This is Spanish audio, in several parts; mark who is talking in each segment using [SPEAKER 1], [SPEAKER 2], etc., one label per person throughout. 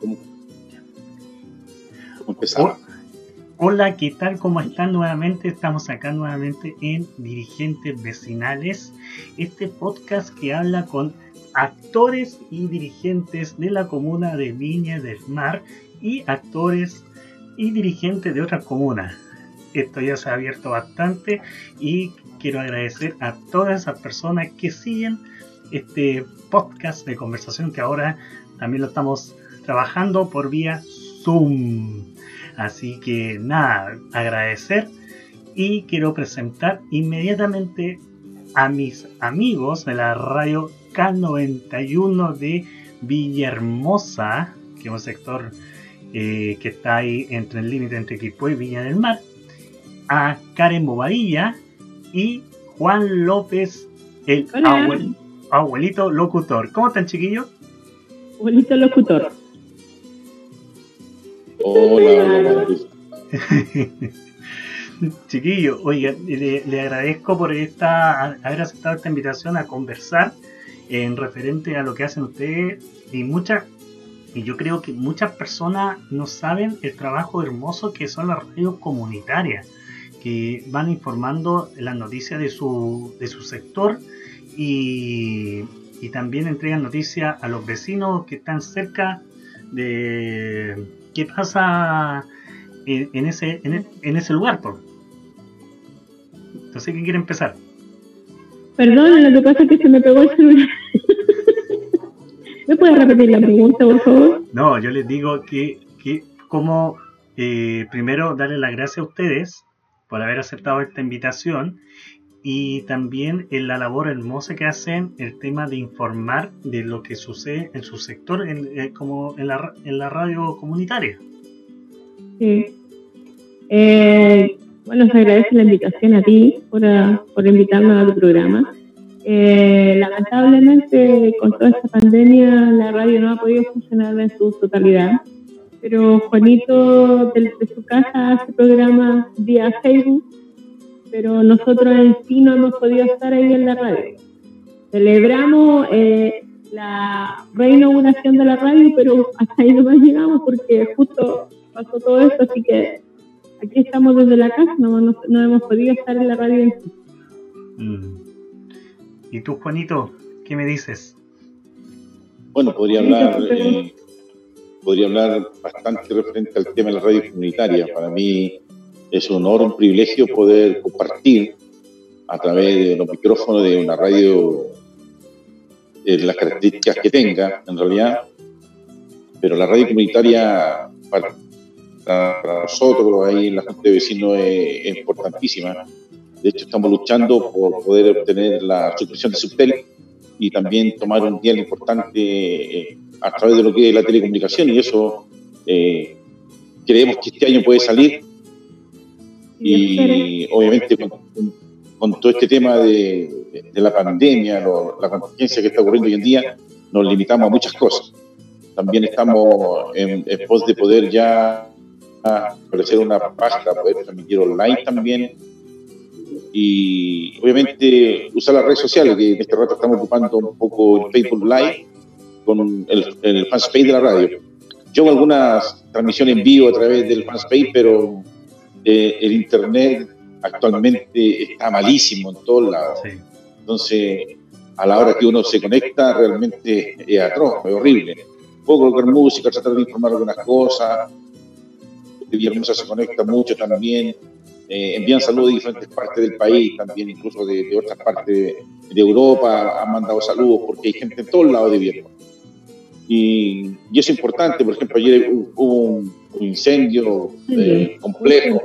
[SPEAKER 1] ¿Cómo, empezamos?
[SPEAKER 2] Hola, ¿qué tal? ¿Cómo están nuevamente? Estamos acá nuevamente en Dirigentes Vecinales, este podcast que habla con actores y dirigentes de la comuna de Viña del Mar y actores y dirigentes de otras comunas. Esto ya se ha abierto bastante y quiero agradecer a todas esas personas que siguen este podcast de conversación que ahora también lo estamos trabajando por vía Zoom. Así que nada, agradecer y quiero presentar inmediatamente a mis amigos de la radio K91 de Villahermosa, que es un sector eh, que está ahí entre el límite entre Quipó y Viña del Mar, a Karen Bobadilla y Juan López, el abuelito locutor. ¿Cómo están, chiquillos?
[SPEAKER 3] Abuelito locutor.
[SPEAKER 1] Hola,
[SPEAKER 2] Chiquillo, oiga, le, agradezco por esta, haber aceptado esta invitación a conversar en referente a lo que hacen ustedes y muchas, y yo creo que muchas personas no saben el trabajo hermoso que son las radios comunitarias, que van informando las noticias de su, de su sector y, y también entregan noticias a los vecinos que están cerca de qué pasa en, ese, en, ese lugar. Por. Entonces, ¿quién quiere empezar?
[SPEAKER 3] Perdón, lo que pasa es que se me pegó el celular. ¿Me puedes repetir la pregunta, por favor?
[SPEAKER 2] No, yo les digo que, que como eh, primero darle las gracias a ustedes por haber aceptado esta invitación y también en la labor hermosa que hacen el tema de informar de lo que sucede en su sector, eh, como en la, en la radio comunitaria.
[SPEAKER 3] Sí. Eh, bueno, se agradece la invitación a ti por, por invitarnos a tu programa. Eh, lamentablemente, con toda esta pandemia, la radio no ha podido funcionar en su totalidad. Pero Juanito, desde su casa, hace programa vía Facebook pero nosotros en sí no hemos podido estar ahí en la radio. Celebramos eh, la reinauguración de la radio, pero hasta ahí no más llegamos porque justo pasó todo esto, así que aquí estamos desde la casa, no, no, hemos podido estar en la radio en sí.
[SPEAKER 2] Mm. ¿Y tú, Juanito, qué me dices?
[SPEAKER 1] Bueno, podría hablar, eh, podría hablar bastante referente al tema de la radio comunitaria. Para mí, es un honor, un privilegio poder compartir a través de los micrófonos de una radio eh, las características que tenga, en realidad. Pero la radio comunitaria para, nosotros, ahí en la Junta de Vecinos, es, importantísima. De hecho, estamos luchando por poder obtener la suscripción de Subtel y también tomar un día importante eh, a través de lo que es la telecomunicación y eso eh, creemos que este año puede salir y obviamente con, todo este tema de, la pandemia, la contingencia que está ocurriendo hoy en día, nos limitamos a muchas cosas. También estamos en, pos de poder ya establecer una página, poder transmitir online también. Y obviamente usar las redes sociales, que en este rato estamos ocupando un poco el Facebook Live con el, el de la radio. Yo hago algunas transmisiones en vivo a través del fanspace, pero eh, el Internet actualmente está malísimo en todos lados. Entonces, a la hora que uno se conecta, realmente es atroz, es horrible. Puedo colocar música, tratar de informar algunas cosas. Villahermosa se conecta mucho también. Eh, envían saludos de diferentes partes del país, también incluso de, otras partes de, Europa. Han mandado saludos porque hay gente en todos lados de Villahermosa. Y, y, es importante, por ejemplo, ayer hubo un, un incendio eh, complejo.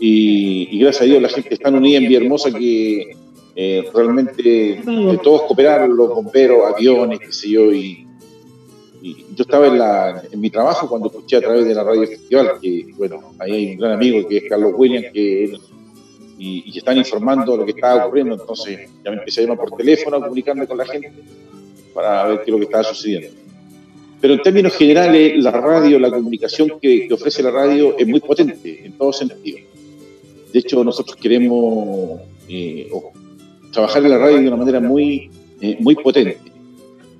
[SPEAKER 1] Y, gracias a Dios la gente está unida en Villahermosa que eh, realmente todos cooperaron, los bomberos, aviones, qué sé yo, y, yo estaba en, la, en, mi trabajo cuando escuché a través de la radio festival, que bueno, ahí hay un gran amigo que es Carlos Williams, que y, y están informando lo que estaba ocurriendo, entonces ya me empecé a llamar por teléfono, a comunicarme con la gente para ver qué es lo que estaba sucediendo. Pero en términos generales, la radio, la comunicación que, ofrece la radio es muy potente en todo sentido. De hecho, nosotros queremos eh, trabajar en la radio de una manera muy, eh, muy potente.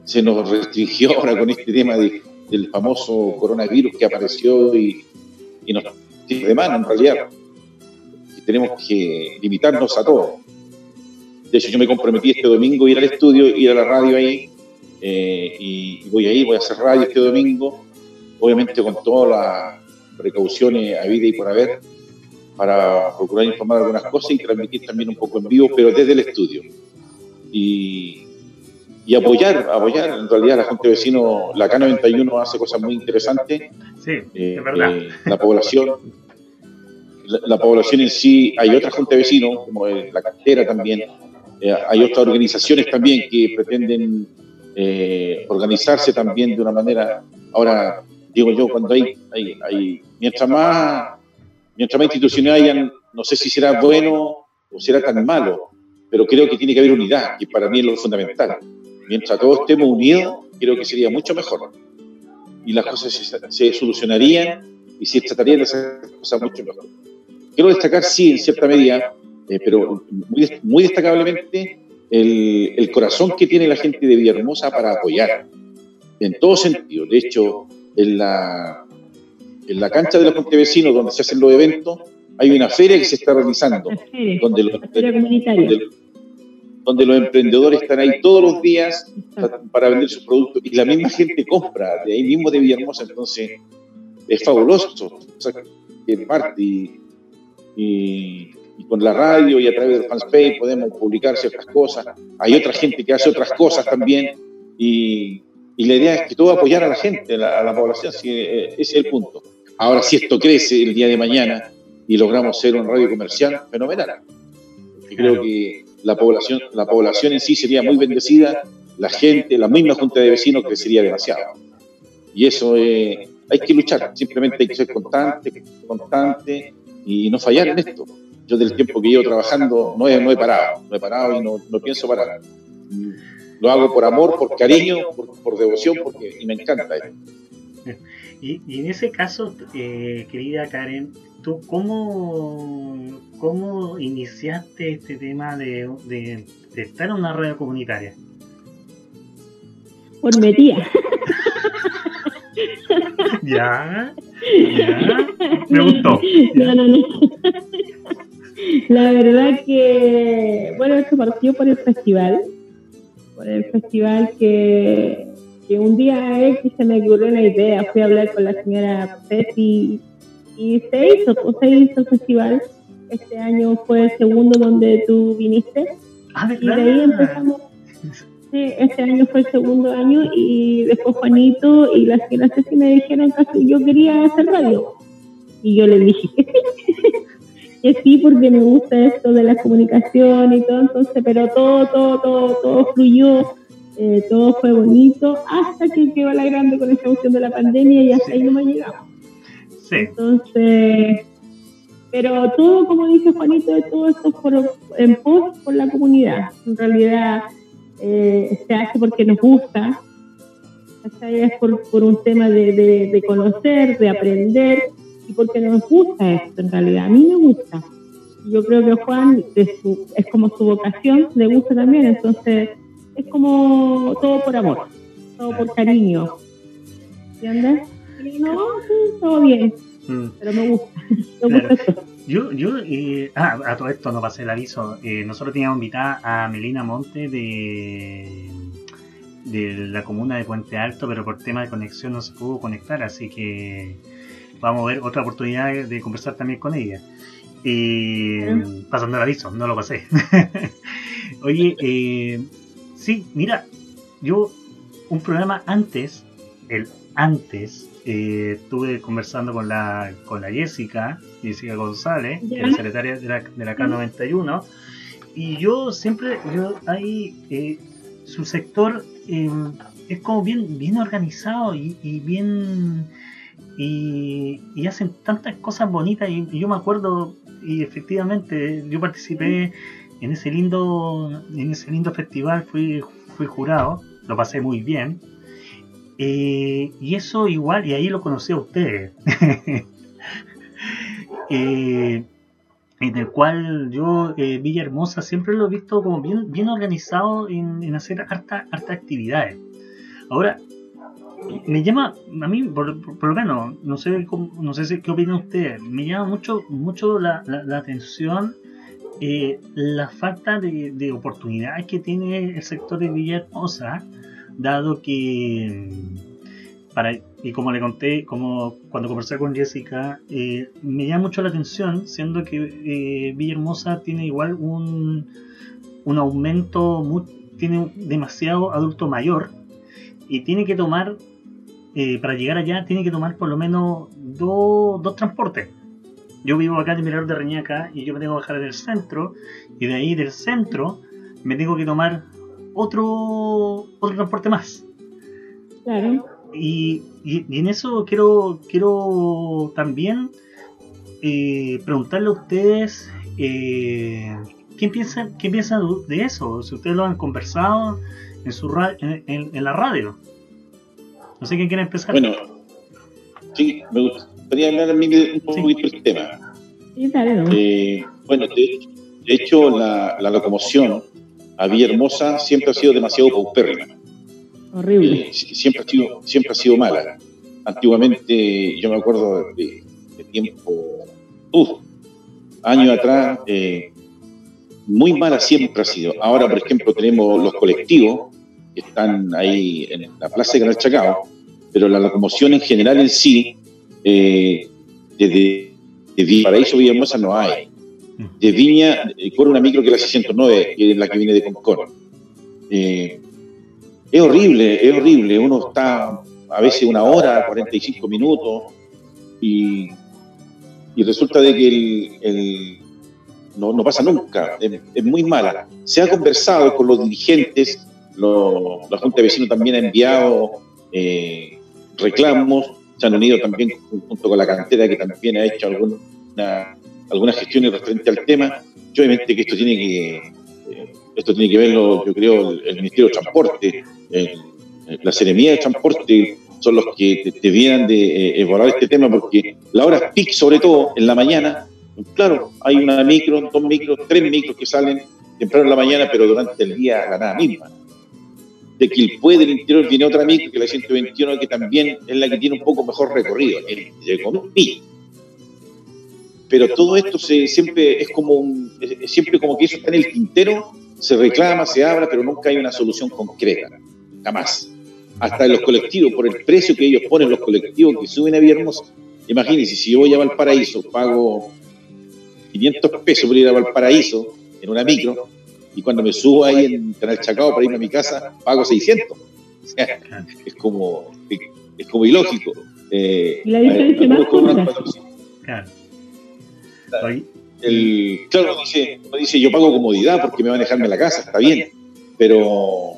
[SPEAKER 1] Se nos restringió ahora con este tema de, del famoso coronavirus que apareció y, y nos tiene de mano en realidad. Tenemos que limitarnos a todo. De hecho, yo me comprometí este domingo a ir al estudio, ir a la radio ahí, eh, y voy a ir, voy a hacer radio este domingo, obviamente con todas las precauciones a vida y por haber, para procurar informar algunas cosas y transmitir también un poco en vivo, pero desde el estudio. Y, y apoyar, apoyar en realidad a la gente vecino, la K91 hace cosas muy interesantes.
[SPEAKER 2] Sí, eh, es verdad. Eh,
[SPEAKER 1] la población, la, población en sí, hay otra gente vecino, como la cantera también, eh, hay otras organizaciones también que pretenden organizarse también de una manera, ahora digo yo, cuando hay, hay, hay mientras más mientras más instituciones hayan, no sé si será bueno o será tan malo, pero creo que tiene que haber unidad, que para mí es lo fundamental. Mientras todos estemos unidos, creo que sería mucho mejor. Y las cosas se, solucionarían y se tratarían de hacer cosas mucho mejor. Quiero destacar, sí, en cierta medida, eh, pero muy, destacablemente, el, el, corazón que tiene la gente de Villahermosa para apoyar, en todo sentido. De hecho, en la, en la cancha de los Pontevecinos, donde se hacen los eventos, hay una feria que se está realizando, donde los, donde los emprendedores están ahí todos los días para vender sus productos. Y la misma gente compra de ahí mismo de Villahermosa, entonces es fabuloso. O parte y, con la radio y a través del fanspage podemos publicar ciertas cosas. Hay otra gente que hace otras cosas también y, la idea es que todo apoyar a la gente, a la, población, eh, ese es el punto. Ahora, si esto crece el día de mañana y logramos ser un radio comercial, fenomenal. Y creo que la población, la población en sí sería muy bendecida, la gente, la misma junta de vecinos crecería demasiado. Y eso hay que luchar, simplemente hay que ser constante, constante y no fallar en esto. Yo del tiempo que llevo trabajando no he, no he parado, no he parado y no, no pienso parar. Lo hago por amor, por cariño, por, devoción, porque y me encanta
[SPEAKER 2] Y, y en ese caso, eh, querida Karen, ¿tú cómo, cómo iniciaste este tema de, de, estar en una red comunitaria?
[SPEAKER 3] Por metía.
[SPEAKER 2] ya, ya, me gustó.
[SPEAKER 3] No, no, no. La verdad que, bueno, esto partió por el festival, por el festival que, que un día X se me ocurrió una idea, fui a hablar con la señora Pepi y se hizo, pues, se hizo el festival. Este año fue el segundo donde tú viniste.
[SPEAKER 2] Ah,
[SPEAKER 3] y de ahí empezamos. Sí, este año fue el segundo año y después Juanito y la señora Ceci me dijeron que yo quería hacer radio. Y yo le dije que sí, porque me gusta esto de la comunicación y todo, entonces, pero todo, todo, todo, todo fluyó, eh, todo fue bonito, hasta que quedó la grande con esta opción de la pandemia y hasta ahí no me llegamos. Entonces, pero todo, como dice Juanito, todo esto por, en pos por la comunidad. En realidad eh, se hace porque nos gusta, es por, por un tema de, de, conocer, de aprender y porque nos gusta esto en realidad. A mí me gusta. Yo creo que Juan es como su vocación, le gusta también, entonces es como todo por amor, todo por cariño. ¿Entiendes? no, todo bien. Mm. Pero me gusta.
[SPEAKER 2] Yo, yo eh, ah, a todo esto no pasé el aviso. Eh, nosotros teníamos invitada a Melina Monte de, de la comuna de Puente Alto, pero por tema de conexión no se pudo conectar, así que vamos a ver otra oportunidad de conversar también con ella. Eh, pasando el aviso, no lo pasé. Oye, eh, sí, mira, yo un programa antes, el antes, eh, estuve conversando con la, con la Jessica, Jessica González, que es secretaria de la, de la K91, y yo siempre, yo ahí, eh, su sector em, es como bien, bien organizado y, bien, y, hacen tantas cosas bonitas, y, yo me acuerdo, y efectivamente, yo participé en ese lindo, en ese lindo festival, fui, fui jurado, lo pasé muy bien, eh, y eso igual, y ahí lo conocí a ustedes. eh, en el cual yo, eh, Villa Hermosa, siempre lo he visto como bien, bien organizado en, hacer harta, harta actividades. Ahora, me llama, a mí, por, lo menos, no sé, no sé qué opina usted, me llama mucho, mucho la, la, atención eh, la falta de, de, oportunidades que tiene el sector de Villahermosa, dado que, para, y como le conté, como cuando conversé con Jessica, eh, me llama mucho la atención, siendo que eh, Villahermosa tiene igual un, un aumento, tiene demasiado adulto mayor y tiene que tomar eh, para llegar allá tiene que tomar por lo menos dos, transportes. Yo vivo acá en Mirador de Reñaca y yo me tengo que bajar en el centro y de ahí del centro me tengo que tomar otro, otro transporte más.
[SPEAKER 3] Claro.
[SPEAKER 2] Y, en eso quiero, quiero también eh, preguntarle a ustedes eh, ¿qué, piensan, qué piensan de eso, si ustedes lo han conversado en, su en la radio. No sé quién quiere empezar.
[SPEAKER 1] Bueno, sí, me gustaría hablar a mí de un poquito del tema.
[SPEAKER 3] Sí, claro.
[SPEAKER 1] Eh, bueno, de, hecho, la, locomoción a Villahermosa siempre ha sido demasiado paupérrima.
[SPEAKER 3] Horrible.
[SPEAKER 1] Eh, siempre, ha sido, siempre ha sido mala. Antiguamente, yo me acuerdo de, tiempo, años atrás, eh, muy mala siempre ha sido. Ahora, por ejemplo, tenemos los colectivos que están ahí en la plaza de Canal Chacao, pero la locomoción en general en sí, eh, desde, de Paraíso Villahermosa no hay. De Viña eh, corre una micro que es la 609, que es la que viene de Concón. Eh, es horrible, es horrible. Uno está a veces una hora, 45 minutos, y, y resulta de que el, no, no, pasa nunca, es, es, muy mala. Se ha conversado con los dirigentes la Junta de Vecinos también ha enviado eh, reclamos, se han unido también junto con la cantera que también ha hecho alguna, algunas gestiones referente al tema. Yo obviamente que esto tiene que esto tiene que verlo, yo creo, el, Ministerio de Transporte, la Seremía de Transporte son los que debieran de eh, evaluar este tema porque la hora PIC, sobre todo en la mañana, claro, hay una micro, dos micros, tres micros que salen temprano en la mañana, pero durante el día la nada misma de Quilpué del interior viene otra micro, que la 121, que también es la que tiene un poco mejor recorrido, Pero todo esto se, siempre es como un, siempre como que eso está en el tintero, se reclama, se habla, pero nunca hay una solución concreta, jamás. Hasta en los colectivos, por el precio que ellos ponen, los colectivos que suben a Viernes, imagínense, si yo voy a Valparaíso, pago 500 pesos por ir a Valparaíso en una micro, y cuando me subo ahí en Canal Chacao para irme a mi casa, pago 600. es como es como ilógico.
[SPEAKER 3] Eh, la diferencia más
[SPEAKER 1] Claro. El, claro, dice, dice, yo pago comodidad porque me van a dejarme la casa, está bien, pero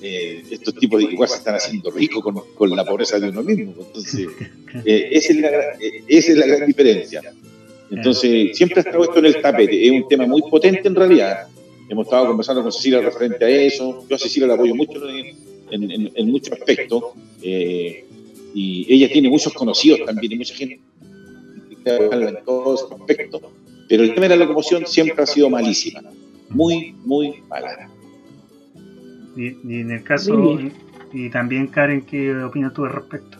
[SPEAKER 1] eh, estos tipos de igual se están haciendo ricos con, con, la pobreza de uno mismo. Entonces, eh, esa, es la, eh, esa es la gran diferencia. Entonces, siempre ha estado esto en el tapete. Es un tema muy potente en realidad, Hemos estado conversando con Cecilia referente a eso. Yo a Cecilia la apoyo mucho en, muchos aspectos. Eh, y ella tiene muchos conocidos también y mucha gente en todos aspectos. Pero el tema de la locomoción siempre ha sido malísima. Muy, muy mala.
[SPEAKER 2] Y, en el caso, y, también Karen, ¿qué opinas tú al respecto?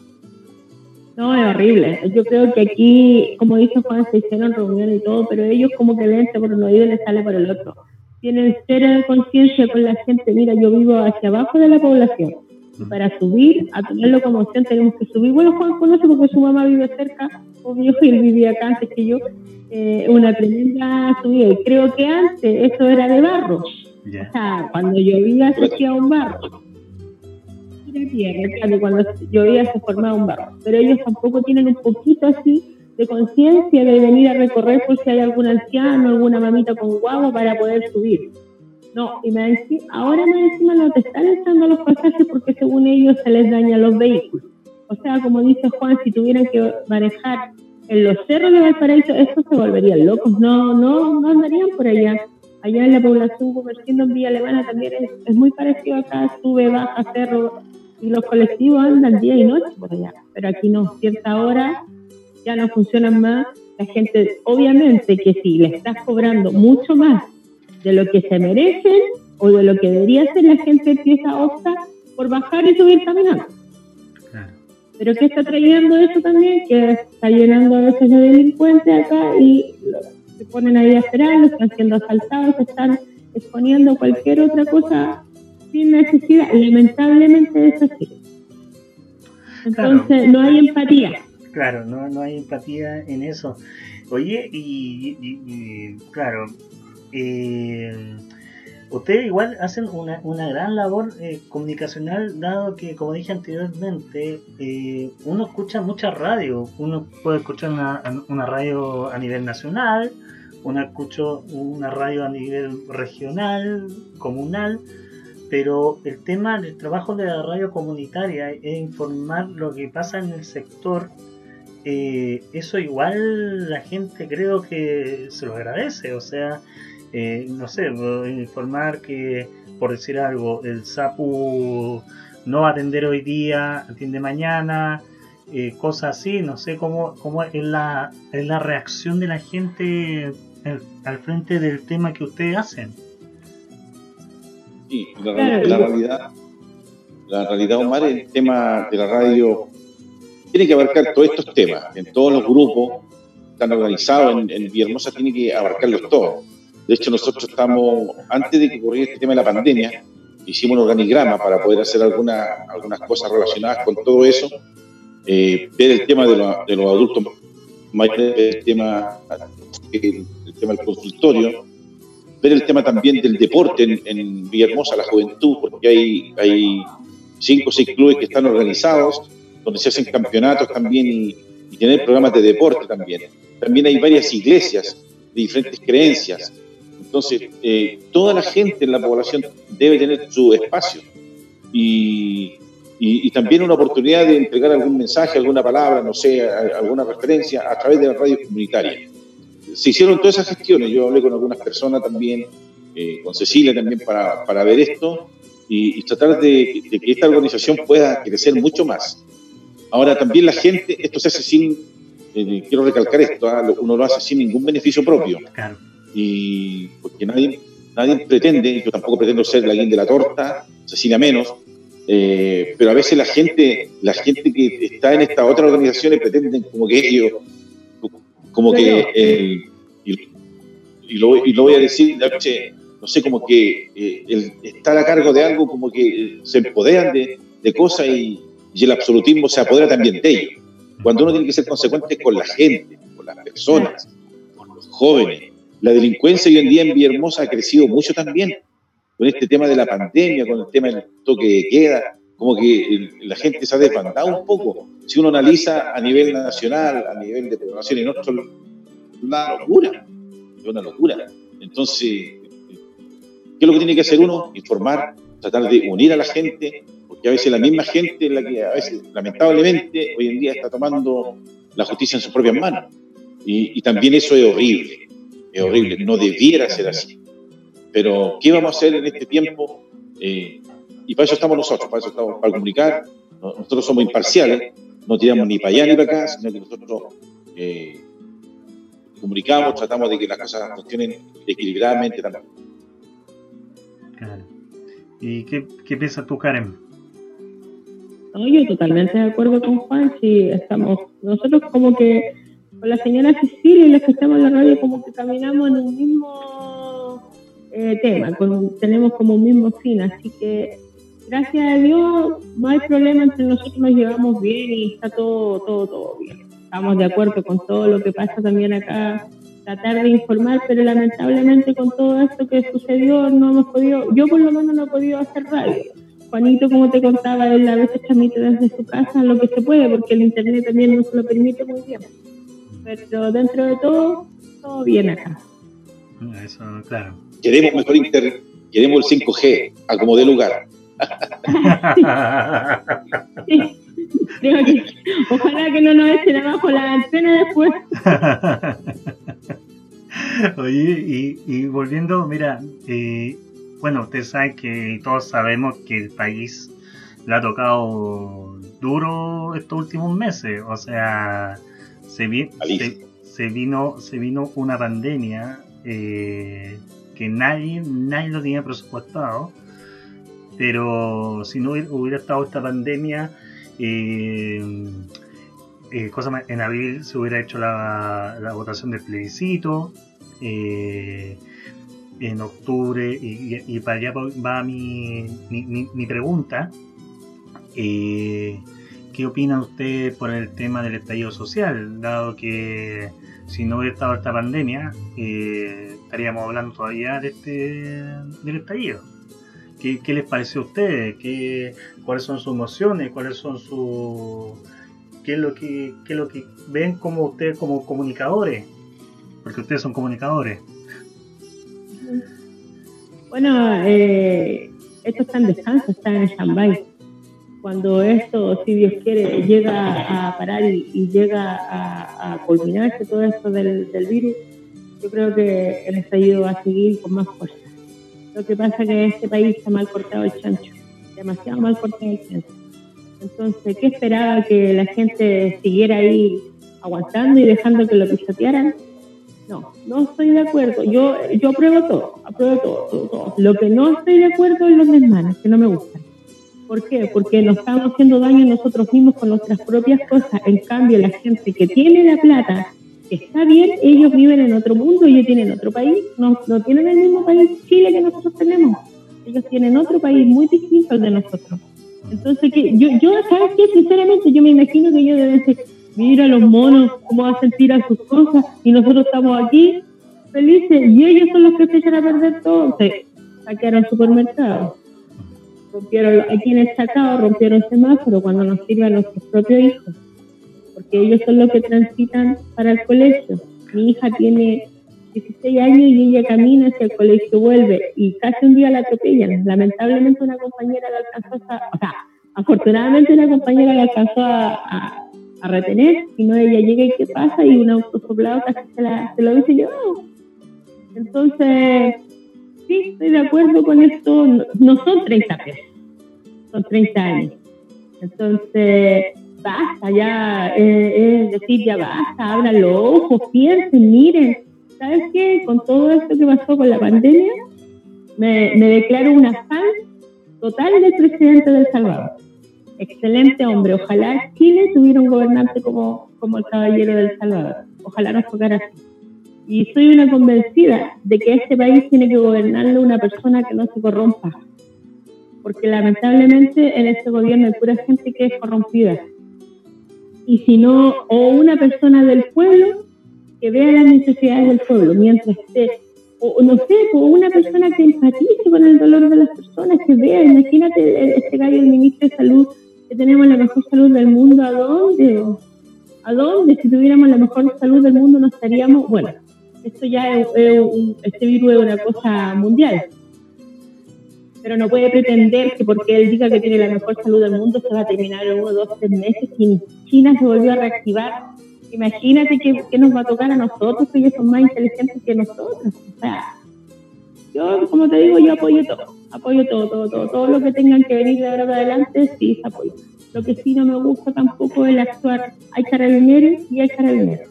[SPEAKER 3] No, es horrible. Yo creo que aquí, como dice Juan, se hicieron reuniones y todo, pero ellos como que ven por un oído y les sale por el otro tienen cero conciencia con la gente. Mira, yo vivo hacia abajo de la población. Y para subir, a tener locomoción, tenemos que subir. Bueno, Juan conoce porque su mamá vive cerca, obvio, y él vivía acá antes que yo. Eh, una tremenda subida. Y creo que antes eso era de barro. O sea, cuando llovía se hacía un barro. Era tierra, claro, cuando llovía se formaba un barro. Pero ellos tampoco tienen un poquito así de conciencia de venir a recorrer por si hay algún anciano, alguna mamita con guagua para poder subir. No, y me decía, ahora me encima no te están echando los pasajes porque según ellos se les dañan los vehículos. O sea, como dice Juan, si tuvieran que manejar en los cerros de Valparaíso, estos se volverían locos, no, no, no andarían por allá. Allá en la población comerciando en Villa Alemana también es, muy parecido acá, sube, baja, cerro, y los colectivos andan día y noche por allá. Pero aquí no, cierta hora ya no funcionan más, la gente, obviamente que si le estás cobrando mucho más de lo que se merecen o de lo que debería ser, la gente empieza a optar por bajar y subir caminando. Pero ¿qué está trayendo eso también? Que está llenando a veces de delincuentes acá y se ponen ahí a esperar, están siendo asaltados, están exponiendo cualquier otra cosa sin necesidad. Lamentablemente es así. Entonces no hay empatía.
[SPEAKER 2] Claro, no, no hay empatía en eso. Oye, y, claro, eh, ustedes igual hacen una, una gran labor eh, comunicacional, dado que, como dije anteriormente, eh, uno escucha mucha radio. Uno puede escuchar una, una radio a nivel nacional, uno escucha una radio a nivel regional, comunal, pero el tema del trabajo de la radio comunitaria es informar lo que pasa en el sector. Eh, eso igual la gente creo que se lo agradece, o sea, eh, no sé, informar que, por decir algo, el SAPU no va a atender hoy día, atiende mañana, eh, cosas así, no sé cómo, cómo es, la, es la reacción de la gente al, frente del tema que ustedes hacen.
[SPEAKER 1] Sí, la, realidad, la realidad, Omar, el tema de la radio tiene que abarcar todos estos temas, en todos los grupos están organizados en, en Villahermosa, tiene que abarcarlos todos. De hecho, nosotros estamos, antes de que ocurriera este tema de la pandemia, hicimos un organigrama para poder hacer alguna, algunas cosas relacionadas con todo eso, eh, ver el tema de, de los adultos mayores, el tema, el, tema del consultorio, ver el tema también del deporte en, en Villahermosa, la juventud, porque hay, hay cinco o seis clubes que están organizados, donde se hacen campeonatos también y, y tener programas de deporte también. También hay varias iglesias de diferentes creencias entonces, eh, toda la gente en la población debe tener su espacio y, también una oportunidad de entregar algún mensaje, alguna palabra, no sé, alguna referencia a través de la radio comunitaria. Se hicieron todas esas gestiones, yo hablé con algunas personas también, eh, con Cecilia también para, para ver esto y, tratar de, que esta organización pueda crecer mucho más. Ahora también la gente, esto se hace sin, eh, quiero recalcar esto, ¿ah? uno lo hace sin ningún beneficio propio. Claro y porque nadie, nadie pretende, yo tampoco pretendo ser la guinda de la torta, Cecilia menos, eh, pero a veces la gente, la gente que está en estas otras organizaciones pretenden como que ellos, como que, eh, y, lo, y, lo, voy a decir, no sé, como que eh, el estar a cargo de algo, como que se empoderan de, de cosas y, y, el absolutismo se apodera también de ellos. Cuando uno tiene que ser consecuente con la gente, con las personas, con los jóvenes, la delincuencia hoy en día en Villahermosa ha crecido mucho también, con este tema de la pandemia, con el tema del toque de queda, como que la gente se ha desbandado un poco. Si uno analiza a nivel nacional, a nivel de población y nosotros, es una locura, es una locura. Entonces, ¿qué es lo que tiene que hacer uno? Informar, tratar de unir a la gente, porque a veces la misma gente la que a veces, lamentablemente, hoy en día está tomando la justicia en sus propias manos. Y, y también eso es horrible es horrible, no debiera ser así. Pero, ¿qué vamos a hacer en este tiempo? Eh, y para eso estamos nosotros, para eso estamos, para comunicar. Nosotros somos imparciales, no tiramos ni para allá ni para acá, sino que nosotros eh, comunicamos, tratamos de que las cosas funcionen equilibradamente también.
[SPEAKER 2] Claro. ¿Y qué, qué piensas tú, Karen?
[SPEAKER 3] Yo totalmente de acuerdo con Juan, si estamos, nosotros como que con la señora Cecilia y los que estamos en la radio como que caminamos en un mismo eh, tema, tenemos como un mismo fin, así que gracias a Dios no hay problema entre nosotros, nos llevamos bien y está todo, todo, todo bien. Estamos de acuerdo con todo lo que pasa también acá, tratar de informar, pero lamentablemente con todo esto que sucedió no hemos podido, yo por lo menos no he podido hacer radio. Juanito, como te contaba, él a veces transmite desde su casa lo que se puede, porque el internet también no se lo permite muy bien pero dentro de todo, todo bien acá.
[SPEAKER 2] Eso, claro.
[SPEAKER 1] Queremos mejor internet, queremos el 5G, a como de lugar.
[SPEAKER 3] ojalá que no nos echen abajo la antena después.
[SPEAKER 2] Oye, y, y, volviendo, mira, eh, bueno, ustedes saben que todos sabemos que el país le ha tocado duro estos últimos meses, o sea, se, se, vino, se vino una pandemia eh, que nadie, nadie lo tenía presupuestado, pero si no hubiera estado esta pandemia, Eh, eh, cosa, en abril se hubiera hecho la, votación del plebiscito. Eh, en octubre, y, para allá va mi, mi, pregunta. Eh, ¿Qué opina usted por el tema del estallido social? Dado que si no hubiera estado esta pandemia, estaríamos hablando todavía de este, del estallido. ¿Qué, ¿Qué, les pareció a ustedes? ¿Qué, ¿Cuáles son sus emociones? ¿Cuáles son sus qué es lo que, qué es lo que ven como ustedes como comunicadores, porque ustedes son comunicadores.
[SPEAKER 3] Bueno, eh, esto está en descanso, está en stand Cuando esto, si Dios quiere, llega a parar y, llega a, culminarse todo esto del, del, virus, yo creo que el estallido va a seguir con más fuerza. Lo que pasa es que este país está mal cortado el chancho, demasiado mal cortado el chancho entonces, ¿qué esperaba que la gente siguiera ahí aguantando y dejando que lo pisotearan? No, no estoy de acuerdo. Yo, yo apruebo todo, apruebo todo, todo, Lo que no estoy de acuerdo es los desmanes, que no me gustan. ¿Por qué? Porque nos estamos haciendo daño nosotros mismos con nuestras propias cosas. En cambio, la gente que tiene la plata, que está bien, ellos viven en otro mundo, ellos tienen otro país, no, no tienen el mismo país Chile que nosotros tenemos. Ellos tienen otro país muy distinto al de nosotros. Entonces, que yo, yo, ¿sabes qué? Sinceramente, yo me imagino que ellos deben decir, mira los monos, cómo va a sentir a sus cosas, y nosotros estamos aquí felices, y ellos son los que se echan a perder todo. Entonces, saquearon supermercados, rompieron, aquí en el sacado rompieron semáforos cuando nos sirven nuestros propios hijos, porque ellos son los que transitan para el colegio. Mi hija tiene 16 años y ella camina hacia el colegio, vuelve y casi un día la atropellan. Lamentablemente una compañera la alcanzó a, o sea, afortunadamente una compañera la alcanzó a, retener, y no ella llega y qué pasa y un auto soplado casi se, la, lo dice yo. Entonces, sí, estoy de acuerdo con esto, no, son 30 pesos, son 30 años. Entonces, basta ya, eh, es decir, ya basta, abran los ojos, piensen, miren, ¿sabes qué? Con todo esto que pasó con la pandemia, me, declaro una fan total del presidente del Salvador. Excelente hombre. Ojalá Chile tuviera un gobernante como, como el caballero del Salvador. Ojalá nos tocara así. Y soy una convencida de que este país tiene que gobernarlo una persona que no se corrompa. Porque lamentablemente en este gobierno hay pura gente que es corrompida. Y si no, o una persona del pueblo que vea las necesidades del pueblo mientras esté, o no sé, o una persona que empatice con el dolor de las personas, que vea, imagínate este gallo, el ministro de salud, que tenemos la mejor salud del mundo, ¿a dónde? ¿A dónde? Si tuviéramos la mejor salud del mundo no estaríamos, bueno, esto ya es, este virus es una cosa mundial, pero no puede pretender que porque él diga que tiene la mejor salud del mundo se va a terminar en uno, dos, tres meses y China se volvió a reactivar imagínate que, nos va a tocar a nosotros, que ellos son más inteligentes que nosotros. O sea, yo, como te digo, yo apoyo todo, apoyo todo, todo, todo, todo lo que tengan que venir de ahora para adelante, sí, apoyo. Lo que sí no me gusta tampoco es el actuar, hay carabineros y hay carabineros.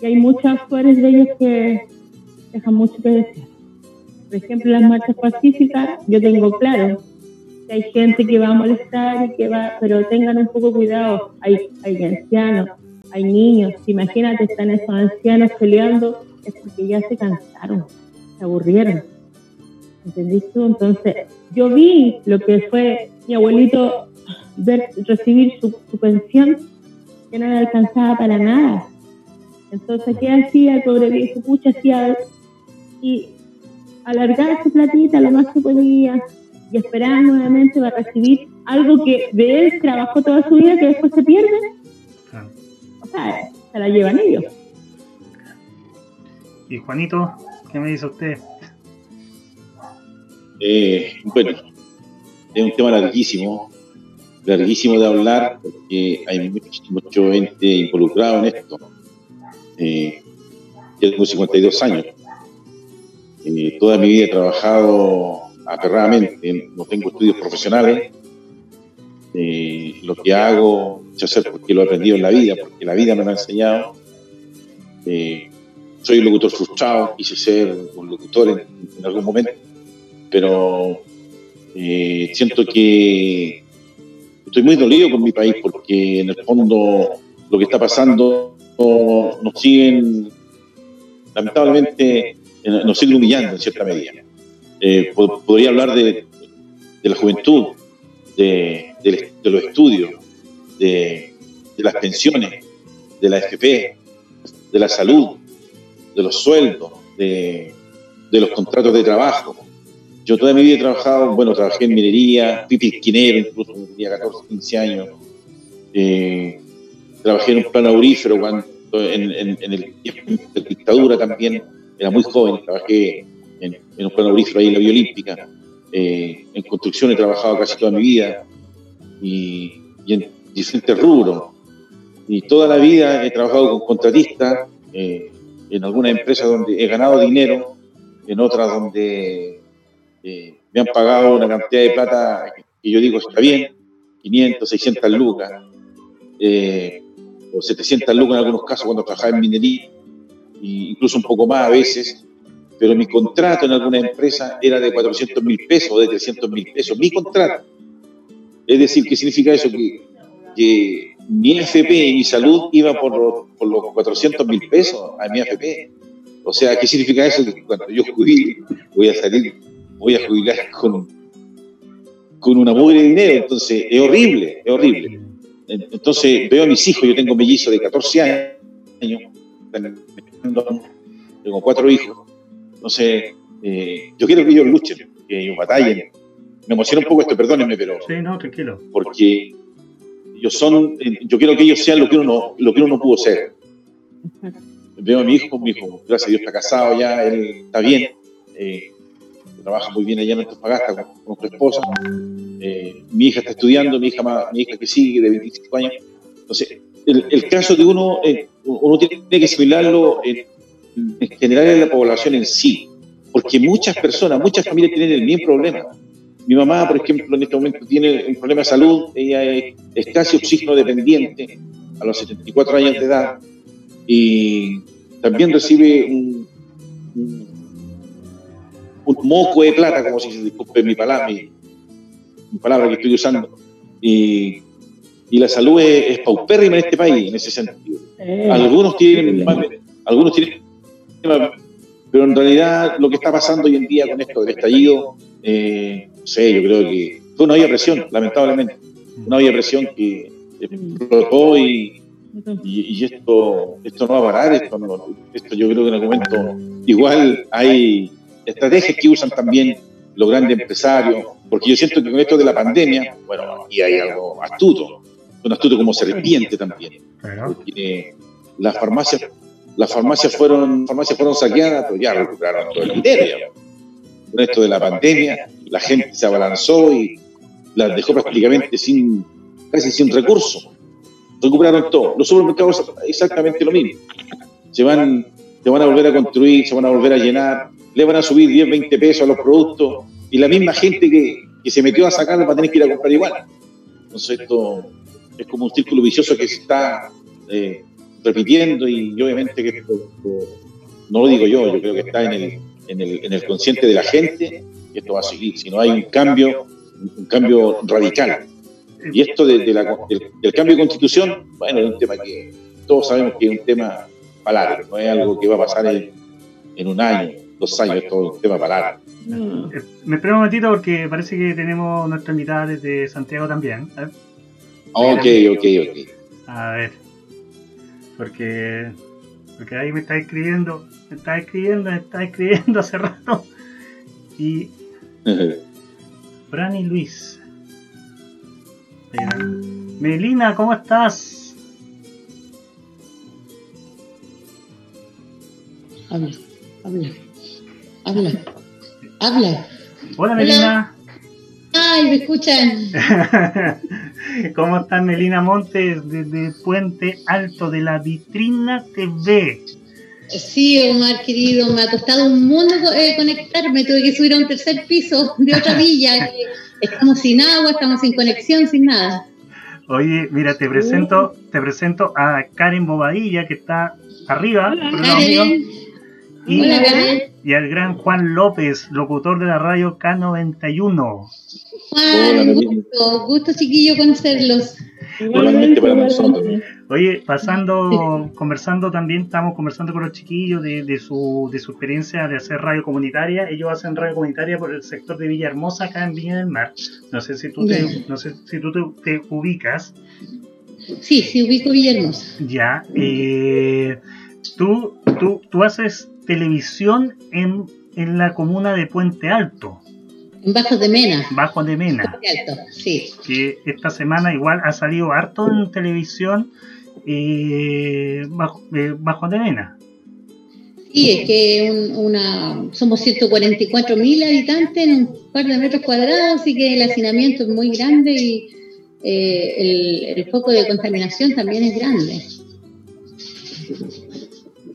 [SPEAKER 3] Y hay muchos actuales de ellos que dejan mucho que decir. Por ejemplo, las marchas pacíficas, yo tengo claro que hay gente que va a molestar y que va, pero tengan un poco cuidado, hay, hay ancianos, hay niños, imagínate, están esos ancianos peleando, es porque ya se cansaron, se aburrieron. ¿Entendiste? Entonces, yo vi lo que fue mi abuelito ver, recibir su, pensión, que no le alcanzaba para nada. Entonces, ¿qué hacía el pobre viejo? Pucha, hacía y alargar su platita lo más que podía y esperar nuevamente va a recibir algo que de él trabajó toda su vida que después se pierde se la llevan ellos.
[SPEAKER 2] Y Juanito, ¿qué me dice usted?
[SPEAKER 1] Eh, bueno, es un tema larguísimo, larguísimo de hablar porque hay mucho, gente involucrado en esto. Eh, yo tengo 52 años. Eh, toda mi vida he trabajado aterradamente, no tengo estudios profesionales. lo que hago hacer porque lo he aprendido en la vida, porque la vida me lo ha enseñado. Eh, soy un locutor frustrado, quise ser un locutor en, algún momento, pero eh, siento que estoy muy dolido con mi país porque en el fondo lo que está pasando nos siguen, lamentablemente, nos siguen humillando en cierta medida. Eh, podría hablar de, la juventud, de, los estudios, de, las pensiones, de la FP, de la salud, de los sueldos, de, los contratos de trabajo. Yo toda mi vida he trabajado, bueno, trabajé en minería, fui pisquinero, incluso tenía 14, 15 años. Eh, trabajé en un plan aurífero cuando, en, en, el de dictadura también, era muy joven, trabajé en, un plan aurífero ahí en la Vía Olímpica. Eh, en construcción he trabajado casi toda mi vida y, en diferentes rubros. Y toda la vida he trabajado con contratistas, eh, en algunas empresas donde he ganado dinero, en otras donde eh, me han pagado una cantidad de plata que yo digo está bien, 500, 600 lucas, o 700 lucas en algunos casos cuando trabajaba en minería, incluso un poco más a veces, pero mi contrato en alguna empresa era de 400 mil pesos o de 300 mil pesos, mi contrato. Es decir, ¿qué significa eso? Que, que mi FP y mi salud iba por, los 400 mil pesos a mi FP. O sea, ¿qué significa eso? Que cuando yo jubile, voy a salir, voy a jubilar con, con una mugre de dinero. Entonces, es horrible, es horrible. Entonces, veo a mis hijos, yo tengo mellizos de 14 años, tengo cuatro hijos, entonces, eh, yo quiero que ellos luchen, que ellos batallen. Me emociona un poco esto, perdónenme, pero.
[SPEAKER 2] Sí, no, tranquilo.
[SPEAKER 1] Porque ellos son. Yo quiero que ellos sean lo que uno, lo que uno no pudo ser. Veo a mi hijo, mi hijo, gracias a Dios, está casado ya, él está bien. Eh, trabaja muy bien allá en Antofagasta con, con su esposa. Eh, mi hija está estudiando, mi hija, mi hija que sigue, de 25 años. Entonces, el, el caso de uno, uno tiene que asimilarlo en, en general en la población en sí, porque muchas personas, muchas familias tienen el mismo problema. Mi mamá, por ejemplo, en este momento tiene un problema de salud, ella es, casi oxígeno dependiente a los 74 años de edad y también recibe un, moco de plata, como si se disculpe mi palabra, mi, palabra que estoy usando. Y, la salud es, paupérrima en este país, en ese sentido. Eh. Algunos tienen, algunos tienen pero en realidad lo que está pasando hoy en día con esto del estallido, eh, no sé, yo creo que fue una olla presión, lamentablemente. Una olla presión que explotó y, y, esto, esto no va a parar. Esto, esto yo creo que en algún momento igual hay estrategias que usan también los grandes empresarios, porque yo siento que con esto de la pandemia, bueno, y hay algo astuto, un astuto como serpiente también. Porque las farmacias las farmacias fueron, farmacias fueron saqueadas, pero ya recuperaron todo el dinero. Con esto de la pandemia, la gente se abalanzó y las dejó prácticamente sin, casi sin recursos. Recuperaron todo. Los supermercados exactamente lo mismo. Se van, se van a volver a construir, se van a volver a llenar, le van a subir 10, 20 pesos a los productos y la misma gente que, se metió a sacarlo va a tener que ir a comprar igual. Entonces esto es como un círculo vicioso que se está eh, repitiendo y, obviamente que esto, no lo digo yo, yo creo que está en el, en el, en el consciente de la gente y esto va a seguir. Si no hay un cambio, un cambio radical. Y esto de, la, del, cambio de constitución, bueno, es un tema que todos sabemos que es un tema para no es algo que va a pasar en, en un año, dos años, es un tema para
[SPEAKER 2] eh, Me espero un momentito porque parece que tenemos nuestra invitada desde Santiago también.
[SPEAKER 1] Ok, ok, ok.
[SPEAKER 2] A ver porque, porque ahí me está escribiendo, me está escribiendo, me está escribiendo hace rato. Y Fran y Luis. Melina, ¿cómo estás?
[SPEAKER 4] Habla, habla, habla, habla.
[SPEAKER 2] Hola, Melina.
[SPEAKER 4] Ay, me escuchan.
[SPEAKER 2] ¿Cómo están, Melina Montes desde Puente Alto de la Vitrina TV?
[SPEAKER 4] Sí, Omar, querido, me ha costado un mundo eh, conectarme, tuve que subir a un tercer piso de otra villa. estamos sin agua, estamos sin conexión, sin nada.
[SPEAKER 2] Oye, mira, te presento, te presento a Karen Bobadilla, que está arriba.
[SPEAKER 4] Karen.
[SPEAKER 2] Y, y al gran Juan López, locutor de la radio K91.
[SPEAKER 4] Juan, gusto, gusto chiquillo conocerlos.
[SPEAKER 1] Igualmente para nosotros.
[SPEAKER 2] Oye, pasando, conversando también, estamos conversando con los chiquillos de, de, su, de su experiencia de hacer radio comunitaria. Ellos hacen radio comunitaria por el sector de Villahermosa, acá en Viña del Mar. No sé si tú te, no sé si tú te, ubicas.
[SPEAKER 4] Sí, sí, ubico Villahermosa.
[SPEAKER 2] Ya. Eh, tú, tú, tú haces televisión en, en la comuna de Puente Alto.
[SPEAKER 4] En Bajo de Mena.
[SPEAKER 2] Bajo de Mena.
[SPEAKER 4] Alto, sí.
[SPEAKER 2] Que esta semana igual ha salido harto en televisión eh, bajo, eh, bajo de Mena.
[SPEAKER 4] Sí, es que una, somos 144 mil habitantes en un par de metros cuadrados, así que el hacinamiento es muy grande y eh, el, el foco de contaminación también es grande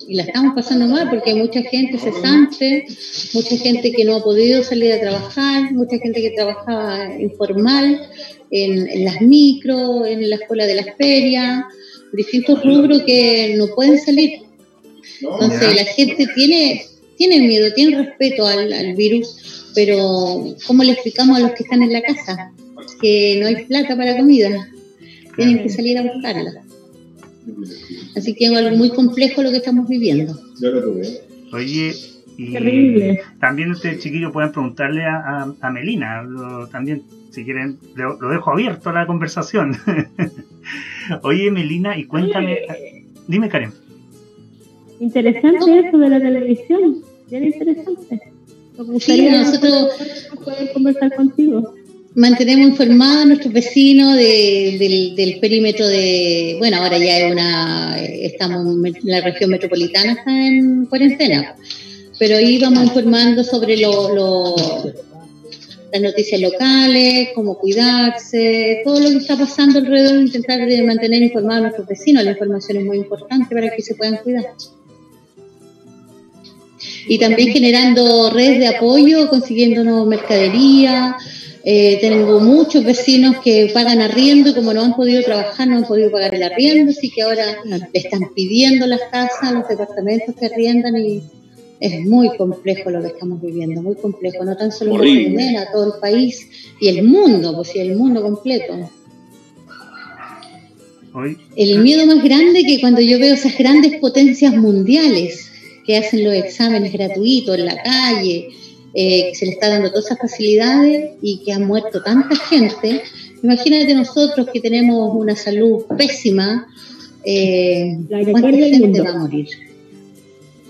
[SPEAKER 4] y la estamos pasando mal porque hay mucha gente cesante, mucha gente que no ha podido salir a trabajar, mucha gente que trabajaba informal en, las micro, en la escuela de las ferias, distintos rubros que no pueden salir. Entonces la gente tiene, tiene miedo, tiene respeto al, al virus, pero ¿cómo le explicamos a los que están en la casa que no hay plata para comida? Tienen que salir a buscarla. Así que es algo muy complejo lo que estamos viviendo.
[SPEAKER 2] Oye, y
[SPEAKER 3] Terrible.
[SPEAKER 2] también ustedes chiquillos pueden preguntarle a, a, Melina, también si quieren, lo, dejo abierto a la conversación. Oye, Melina, y cuéntame, dime Karen.
[SPEAKER 3] Interesante eso de la televisión, bien interesante.
[SPEAKER 4] sí, nosotros
[SPEAKER 3] poder conversar contigo
[SPEAKER 4] mantenemos informados a nuestros vecinos del, perímetro de, bueno, ahora ya es una, estamos en la región metropolitana, está en cuarentena, pero ahí vamos informando sobre lo, las noticias locales, cómo cuidarse, todo lo que está pasando alrededor, intentar de mantener informados a nuestros vecinos, la información es muy importante para que se puedan cuidar. Y también generando redes de apoyo, consiguiendo mercadería, eh, tengo muchos vecinos que pagan arriendo y como no han podido trabajar, no han podido pagar el arriendo, así que ahora le están pidiendo las casas, los departamentos que arriendan y es muy complejo lo que estamos viviendo, muy complejo, no tan solo en a todo el país y el mundo, pues sí, el mundo completo. El miedo más grande que cuando yo veo esas grandes potencias mundiales que hacen los exámenes gratuitos en la calle, eh, que se le está dando todas esas facilidades y que ha muerto tanta gente. Imagínate nosotros que tenemos una salud pésima, eh, ¿cuánta gente va a morir?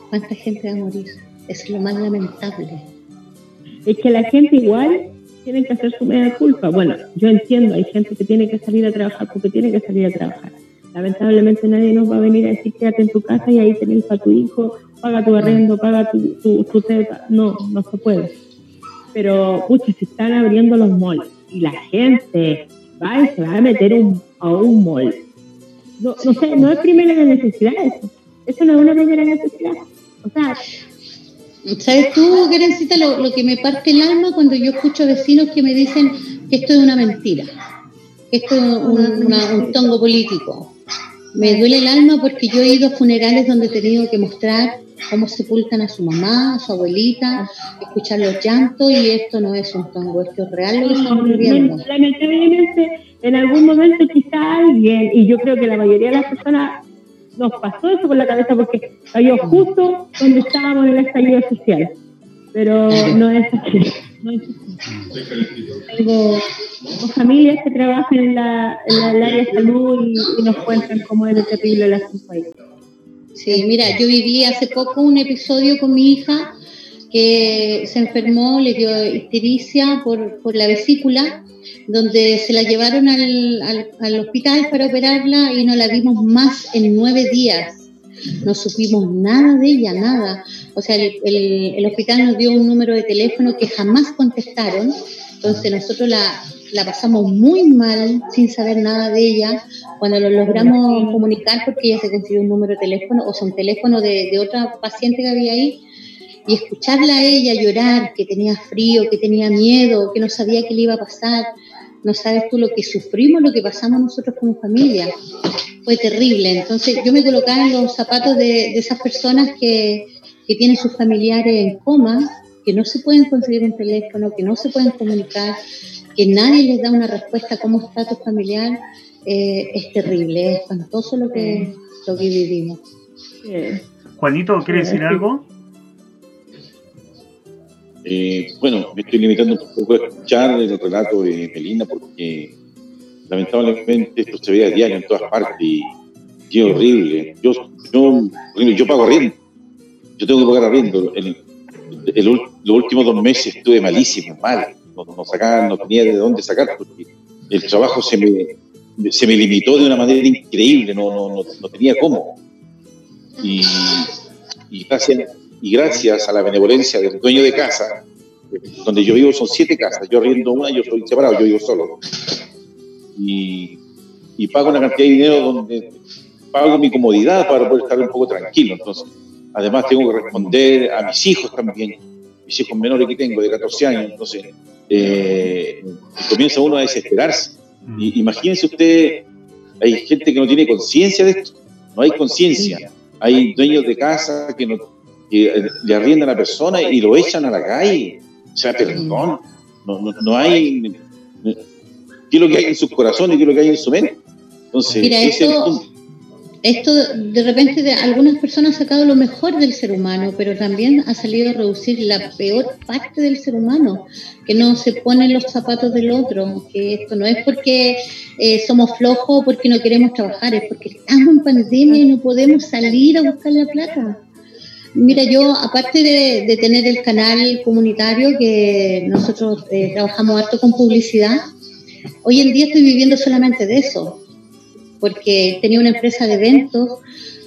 [SPEAKER 4] ¿Cuánta gente va a morir? Es lo más lamentable.
[SPEAKER 3] Es que la gente igual tiene que hacer su media culpa. Bueno, yo entiendo, hay gente que tiene que salir a trabajar porque tiene que salir a trabajar. Lamentablemente nadie nos va a venir a decir quédate en tu casa y ahí tenés a tu hijo paga tu arrendo, paga tu, tu, teta. No, no se puede. Pero, pucha, se están abriendo los malls y la gente va y se va a meter a un mall. No, no sé, no es primera necesidad eso. Eso no es una primera necesidad. O sea,
[SPEAKER 4] ¿Sabes tú, Gerencita, lo, lo, que me parte el alma cuando yo escucho vecinos que me dicen que esto es una mentira, que esto es un, un tongo político? Me duele el alma porque yo he ido a funerales donde he tenido que mostrar cómo sepultan a su mamá, a su abuelita, escuchar los llantos y esto no es un tongo, esto es real lo que estamos viviendo.
[SPEAKER 3] Lamentablemente, en algún momento quizá alguien, y yo creo que la mayoría de las personas nos pasó eso por la cabeza porque cayó justo donde estábamos en el estallido social, pero no es así. No es Tengo, familias que trabajan en, la, en el área de salud y, nos cuentan cómo es terrible el asunto ahí.
[SPEAKER 4] Sí, mira, yo viví hace poco un episodio con mi hija que se enfermó, le dio histericia por, por la vesícula, donde se la llevaron al, al, hospital para operarla y no la vimos más en nueve días. No supimos nada de ella, nada. O sea, el, el, hospital nos dio un número de teléfono que jamás contestaron. Entonces nosotros la, la pasamos muy mal sin saber nada de ella. Cuando lo logramos comunicar, porque ella se consiguió un número de teléfono, o sea, un teléfono de, de otra paciente que había ahí, y escucharla a ella llorar, que tenía frío, que tenía miedo, que no sabía qué le iba a pasar, no sabes tú lo que sufrimos, lo que pasamos nosotros como familia. Fue terrible. Entonces yo me colocaba en los zapatos de, de esas personas que, que tienen sus familiares en coma, que no se pueden conseguir un teléfono, que no se pueden comunicar, que nadie les da una respuesta como estatus familiar, eh, es terrible, es espantoso lo que, lo que vivimos.
[SPEAKER 2] Juanito, ¿quiere decir algo?
[SPEAKER 1] Eh, bueno, me estoy limitando un poco a escuchar el relato de Melina porque lamentablemente esto se ve a diario en todas partes y, es horrible. Yo, yo, yo pago arriendo, yo tengo que pagar arriendo. El, los últimos dos meses estuve malísimo, mal. No, no, sacaba, no tenía de dónde sacar porque el trabajo se me, se me limitó de una manera increíble, no, no, no, tenía cómo. Y, y, gracias, y gracias a la benevolencia del dueño de casa, donde yo vivo son siete casas, yo arriendo una, yo estoy separado, yo vivo solo. Y, y pago una cantidad de dinero donde pago mi comodidad para poder estar un poco tranquilo. Entonces, además tengo que responder a mis hijos también, mis hijos menores que tengo de 14 años. Entonces, eh, comienza uno a desesperarse. Mm. Y, imagínense usted, hay gente que no tiene conciencia de esto, no hay conciencia. Hay dueños de casa que, no, que le arriendan a la persona y lo echan a la calle. O sea, perdón, no, no, no hay... ¿Qué es lo que hay en su corazón y qué es lo que hay en su mente?
[SPEAKER 4] Entonces, Mira, esto, esto de repente de algunas personas ha sacado lo mejor del ser humano, pero también ha salido a reducir la peor parte del ser humano, que no se pone en los zapatos del otro, que esto no es porque eh, somos flojos o porque no queremos trabajar, es porque estamos en pandemia y no podemos salir a buscar la plata. Mira, yo aparte de, tener el canal comunitario, que nosotros eh, trabajamos harto con publicidad, hoy en día estoy viviendo solamente de eso porque tenía una empresa de eventos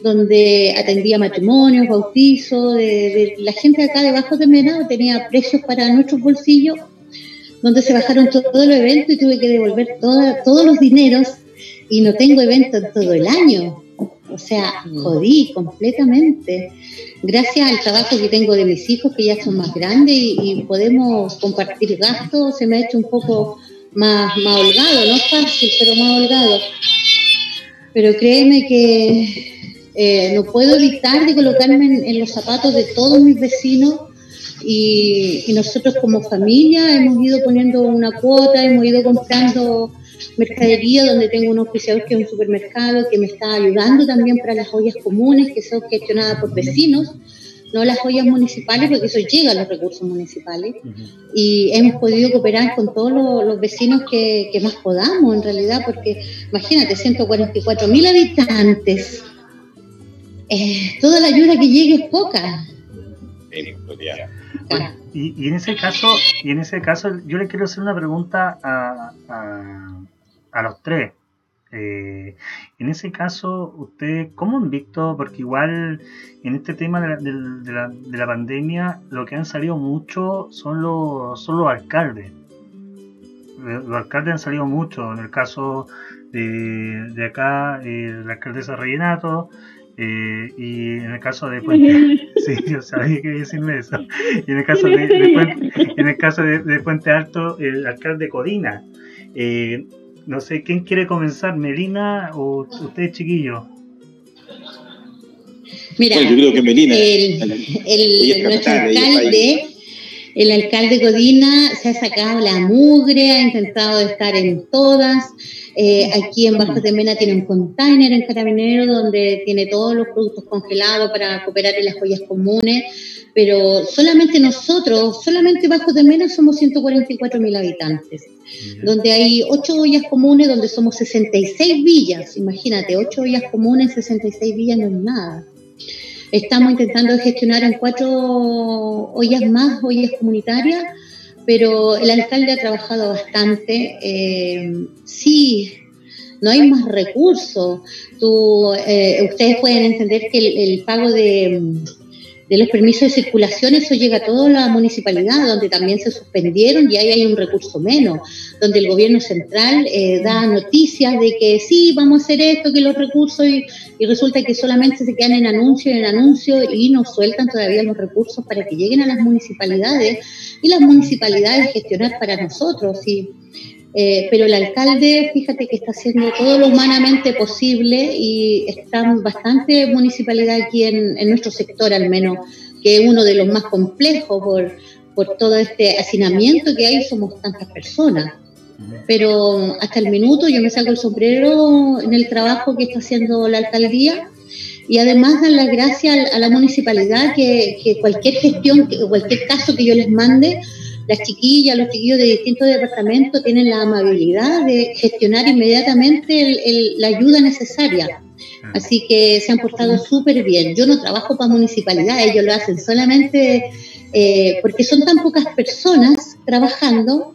[SPEAKER 4] donde atendía matrimonios, bautizos, de, la gente acá debajo de Mena tenía precios para nuestros bolsillos, donde se bajaron todos los eventos y tuve que devolver todos los dineros y no tengo eventos todo el año. O sea, jodí completamente. Gracias al trabajo que tengo de mis hijos, que ya son más grandes y, podemos compartir gastos, se me ha hecho un poco más, más holgado, no fácil, pero más holgado pero créeme que eh, no puedo evitar de colocarme en, los zapatos de todos mis vecinos y, nosotros como familia hemos ido poniendo una cuota, hemos ido comprando mercadería donde tengo un oficiador que es un supermercado que me está ayudando también para las ollas comunes que son gestionadas por vecinos no las ollas municipales, porque eso llega a los recursos municipales. Y hemos podido cooperar con todos los, vecinos que, más podamos, en realidad, porque imagínate, 144 mil habitantes. Eh, toda la ayuda que llegue es poca.
[SPEAKER 2] Y, y, en ese caso, y en ese caso, yo le quiero hacer una pregunta a, a, a los tres. Eh, en ese caso, ¿usted cómo han visto? Porque igual en este tema de la, de, la, pandemia, lo que han salido mucho son los, son los alcaldes. Eh, los alcaldes han salido mucho. En el caso de, de acá, eh, la alcaldesa Rellenato, eh, y en el caso de Puente, sí, yo sabía que decirme eso. Y en el caso de, Puente, en el caso de, Puente Alto, el alcalde Codina. Eh, no sé, ¿quién quiere comenzar? ¿Melina o usted, chiquillo?
[SPEAKER 4] Mira, yo creo que Melina. El, nuestro alcalde, el alcalde Godina se ha sacado la mugre, ha intentado estar en todas. Eh, aquí en Bajo de Mena tiene un container en Carabinero donde tiene todos los productos congelados para cooperar en las joyas comunes pero solamente nosotros, solamente Bajo de Mena somos 144 mil habitantes, donde hay ocho ollas comunes, donde somos 66 villas, imagínate, ocho ollas comunes, 66 villas no es nada. Estamos intentando gestionar en cuatro ollas más, ollas comunitarias, pero el alcalde ha trabajado bastante. Eh, sí, no hay más recursos. Tú, eh, ustedes pueden entender que el pago de de los permisos de circulación, eso llega a toda la municipalidad, donde también se suspendieron y ahí hay un recurso menos, donde el gobierno central eh, da noticias de que sí, vamos a hacer esto, que los recursos, y, resulta que solamente se quedan en anuncio, en anuncio, y no sueltan todavía los recursos para que lleguen a las municipalidades y las municipalidades gestionar para nosotros. Y, eh, pero el alcalde, fíjate que está haciendo todo lo humanamente posible y están bastante municipalidad aquí en, nuestro sector al menos, que es uno de los más complejos por, por todo este hacinamiento que hay, somos tantas personas. pero hasta el minuto yo me saco el sombrero en el trabajo que está haciendo la alcaldía y además dar las gracias a la municipalidad que, cualquier gestión, cualquier caso que yo les mande, las chiquillas, los chiquillos de distintos departamentos tienen la amabilidad de gestionar inmediatamente la ayuda necesaria. Así que se han portado súper bien. Yo no trabajo para municipalidad, ellos lo hacen solamente eh, porque son tan pocas personas trabajando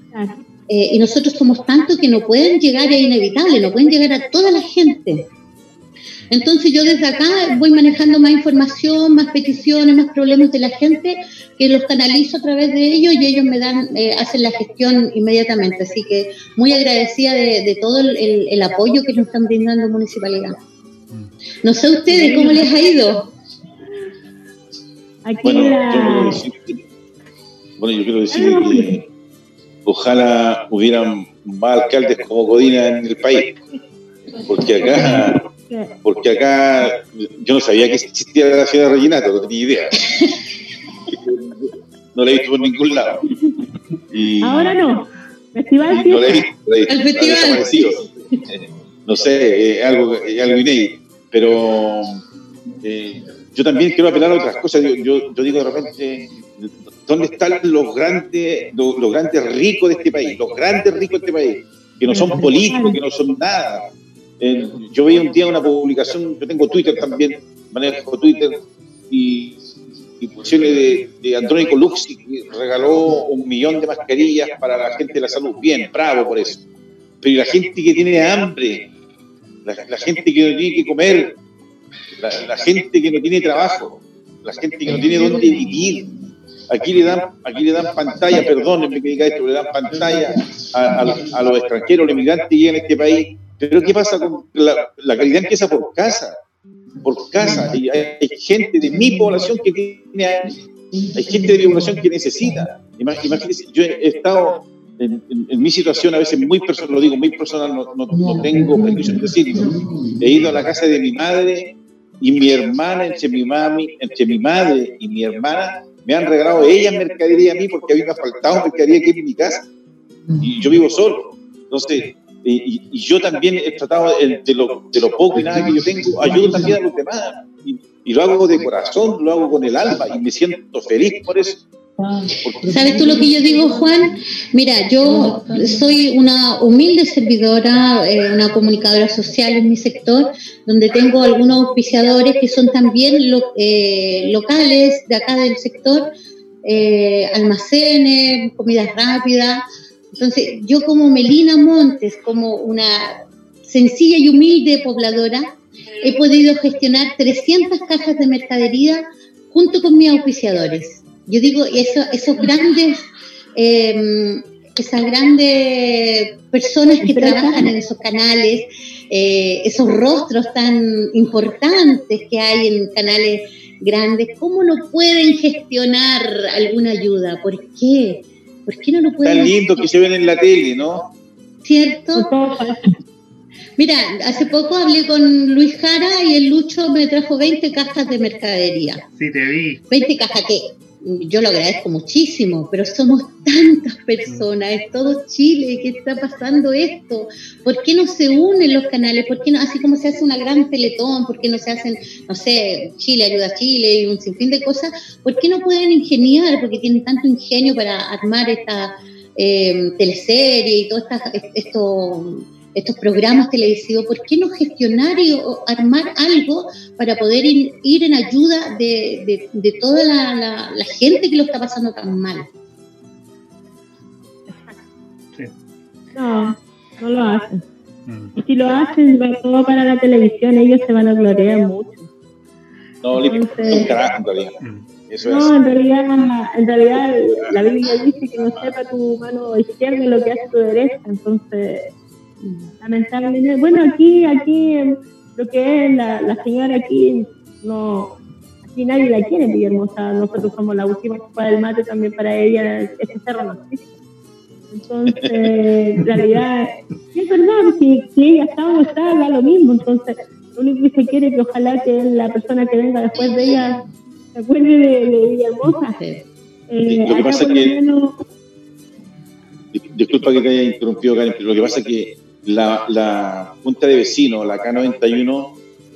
[SPEAKER 4] eh, y nosotros somos tantos que no pueden llegar, es inevitable, no pueden llegar a toda la gente. Entonces yo desde acá voy manejando más información, más peticiones, más problemas de la gente, que los canalizo a través de ellos y ellos me dan, eh, hacen la gestión inmediatamente. Así que muy agradecida de, todo el, apoyo que nos están brindando municipalidad. No sé ustedes cómo les ha ido.
[SPEAKER 1] bueno, yo quiero decir que ojalá hubieran más alcaldes como Godina en el país, porque acá porque acá yo no sabía que existía la ciudad de Reginato, no tenía idea. No la he visto por ningún lado.
[SPEAKER 3] Ahora no. Festival
[SPEAKER 1] no la he visto. El festival. No sé, es algo, algo inédito. Pero eh, yo también quiero apelar a otras cosas. Yo, yo, digo de repente, ¿dónde están los grandes, los, los, grandes ricos de este país? Los grandes ricos de este país, que no son políticos, que no son nada, yo veía un día una publicación, yo tengo Twitter también, manejo Twitter, y, y de, de Andrónico Luxi, que regaló un millón de mascarillas para la gente de la salud. Bien, bravo por eso. Pero la gente que tiene hambre, la, gente que no tiene que comer, la, gente que no tiene trabajo, la gente que no tiene dónde vivir. Aquí le dan, aquí le dan pantalla, perdónenme que diga esto, le dan pantalla a, a los extranjeros, los inmigrantes que llegan a este país pero ¿qué pasa con la, la calidad empieza por casa? Por casa. Y hay, gente de mi población que tiene hay gente de mi población que necesita. Imagínense, yo he estado en, mi situación a veces muy personal, lo digo muy personal, no, no, tengo permiso de decirlo. He ido a la casa de mi madre y mi hermana, entre mi, mami, entre mi madre y mi hermana, me han regalado ellas mercadería a mí porque a mí me ha faltado mercadería aquí en mi casa. Y yo vivo solo. Entonces, y, yo también he tratado de lo, de lo, poco y nada que yo tengo, ayudo también a los demás. Y, lo hago de corazón, lo hago con el alma y me siento feliz por eso.
[SPEAKER 4] ¿Sabes tú lo que yo digo, Juan? Mira, yo soy una humilde servidora, eh, una comunicadora social en mi sector, donde tengo algunos auspiciadores que son también eh, locales de acá del sector, eh, almacenes, comidas rápidas, entonces, yo como Melina Montes, como una sencilla y humilde pobladora, he podido gestionar 300 cajas de mercadería junto con mis auspiciadores. Yo digo, esos grandes, em, esas grandes personas que trabajan en esos canales, eh, esos rostros tan importantes que hay en canales grandes, ¿cómo no pueden gestionar alguna ayuda? ¿Por qué? ¿Por qué no lo pueden
[SPEAKER 1] Tan lindo que se ven en la tele, ¿no?
[SPEAKER 4] ¿Cierto? Mira, hace poco hablé con Luis Jara y el Lucho me trajo 20 cajas de mercadería.
[SPEAKER 2] Sí, te vi.
[SPEAKER 4] 20 cajas que yo lo agradezco muchísimo, pero somos tantas personas, es todo Chile que está pasando esto. ¿Por qué no se unen los canales? ¿Por qué no, así como se hace una gran teletón, por qué no se hacen, no sé, Chile ayuda a Chile y un sinfín de cosas? ¿Por qué no pueden ingeniar, porque tienen tanto ingenio para armar esta eh, teleserie y todo esto estos programas televisivos, ¿por qué no gestionar y armar algo para poder ir, en ayuda de, toda la, gente que lo está pasando tan mal?
[SPEAKER 3] No, no lo hacen. Mm. Y si lo hacen, va todo para la televisión, ellos se van a gloriar mucho.
[SPEAKER 1] No, Entonces, un carajo en realidad. Mm.
[SPEAKER 3] Eso no, en realidad, en realidad la Biblia dice que no sepa tu mano izquierda lo que hace tu derecha, entonces lamentablemente. Bueno, aquí, aquí, lo que es la, la señora aquí, no, aquí nadie la quiere, Villahermosa. Nosotros somos la última copa del mate también para ella, este cerro no Entonces, en realidad, es verdad, si, si ella está o está, da lo mismo. Entonces, lo único que se quiere es que ojalá que la persona que venga después de ella se acuerde de, de Villahermosa.
[SPEAKER 1] Eh, lo que pasa es que disculpa que te haya interrumpido, Karen, pero lo que pasa es que la, la Junta de Vecinos, la K91,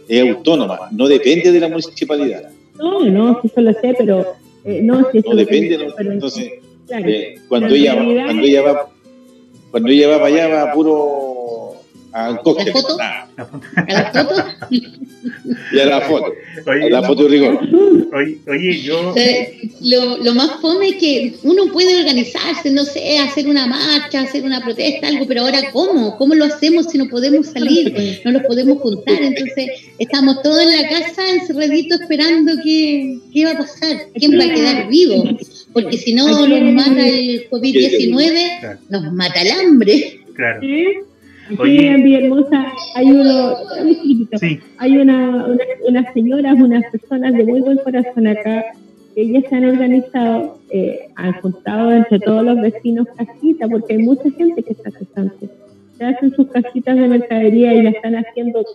[SPEAKER 1] es autónoma, no depende de la municipalidad.
[SPEAKER 3] No, no, eso lo sé, pero eh, no,
[SPEAKER 1] si no depende, no, entonces, eh, cuando, ella, cuando ella va cuando ella va para allá va puro a un cóctel.
[SPEAKER 4] ¿La foto?
[SPEAKER 1] Ah.
[SPEAKER 4] ¿A la foto?
[SPEAKER 1] y a la foto.
[SPEAKER 2] Oye,
[SPEAKER 1] a la foto de rigor.
[SPEAKER 2] Oye, oye yo.
[SPEAKER 4] Lo, lo, más fome es que uno puede organizarse, no sé, hacer una marcha, hacer una protesta, algo, pero ahora ¿cómo? ¿Cómo lo hacemos si no podemos salir? No los podemos juntar. Entonces, estamos todos en la casa encerraditos esperando qué, qué va a pasar, quién va a quedar vivo. Porque si no nos mata el COVID-19, nos mata el hambre.
[SPEAKER 2] Claro.
[SPEAKER 3] Aquí en Villahermosa hay uno, sí. hay una, una, unas señoras, unas personas de muy buen corazón acá, que ellas se han organizado, eh, han juntado entre todos los vecinos casitas, porque hay mucha gente que está cesante. Se hacen sus casitas de mercadería y la están haciendo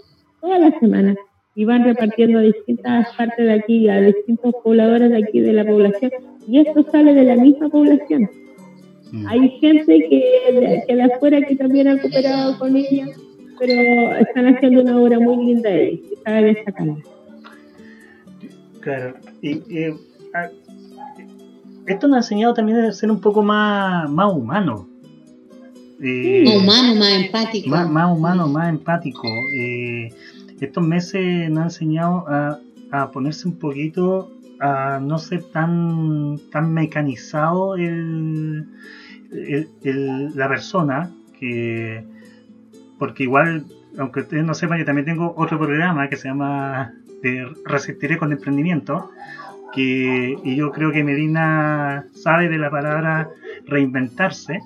[SPEAKER 3] todas las semanas y van repartiendo a distintas partes de aquí, a distintos pobladores de aquí de la población, y esto sale de la misma población. Mm. Hay gente que de, que de afuera que también ha cooperado con ella, pero están haciendo una obra muy linda ahí, destacarla.
[SPEAKER 2] Claro, y, y a, esto nos ha enseñado también a ser un poco más, más humano.
[SPEAKER 4] Eh, más humano, más empático.
[SPEAKER 2] Más, más humano, más empático. Eh, estos meses nos han enseñado a, a ponerse un poquito a no ser tan, tan mecanizado el, el, la persona, que porque igual, aunque ustedes no sepan, yo también tengo otro programa que se llama de Resistiré con Emprendimiento, que, y yo creo que Medina sabe de la palabra reinventarse.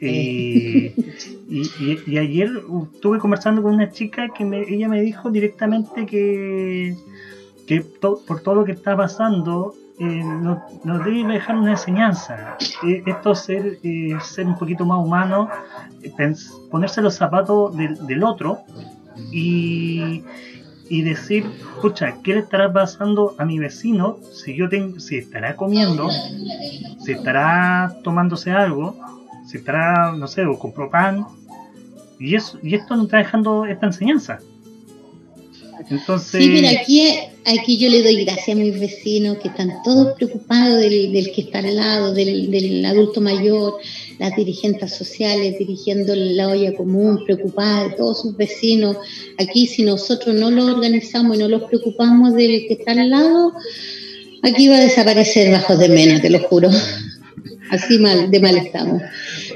[SPEAKER 2] Y, y, ayer estuve conversando con una chica que me, ella me dijo directamente que, que por todo lo que está pasando, eh, nos, debe dejar una enseñanza. Eh, esto ser, eh, ser un poquito más humano, ponerse los zapatos del, otro y, y, decir, escucha, ¿qué le estará pasando a mi vecino si yo tengo, si estará comiendo, si estará tomándose algo, si estará, no sé, o compró pan? Y, eso, y esto nos está dejando esta enseñanza. Entonces...
[SPEAKER 4] Sí, pero aquí, aquí yo le doy gracias a mis vecinos que están todos preocupados del, que está al lado, del, adulto mayor, las dirigentes sociales dirigiendo la olla común, preocupadas de todos sus vecinos. Aquí si nosotros no lo organizamos y no los preocupamos del que está al lado, aquí va a desaparecer bajo de menos, te lo juro. Así mal, de mal estamos.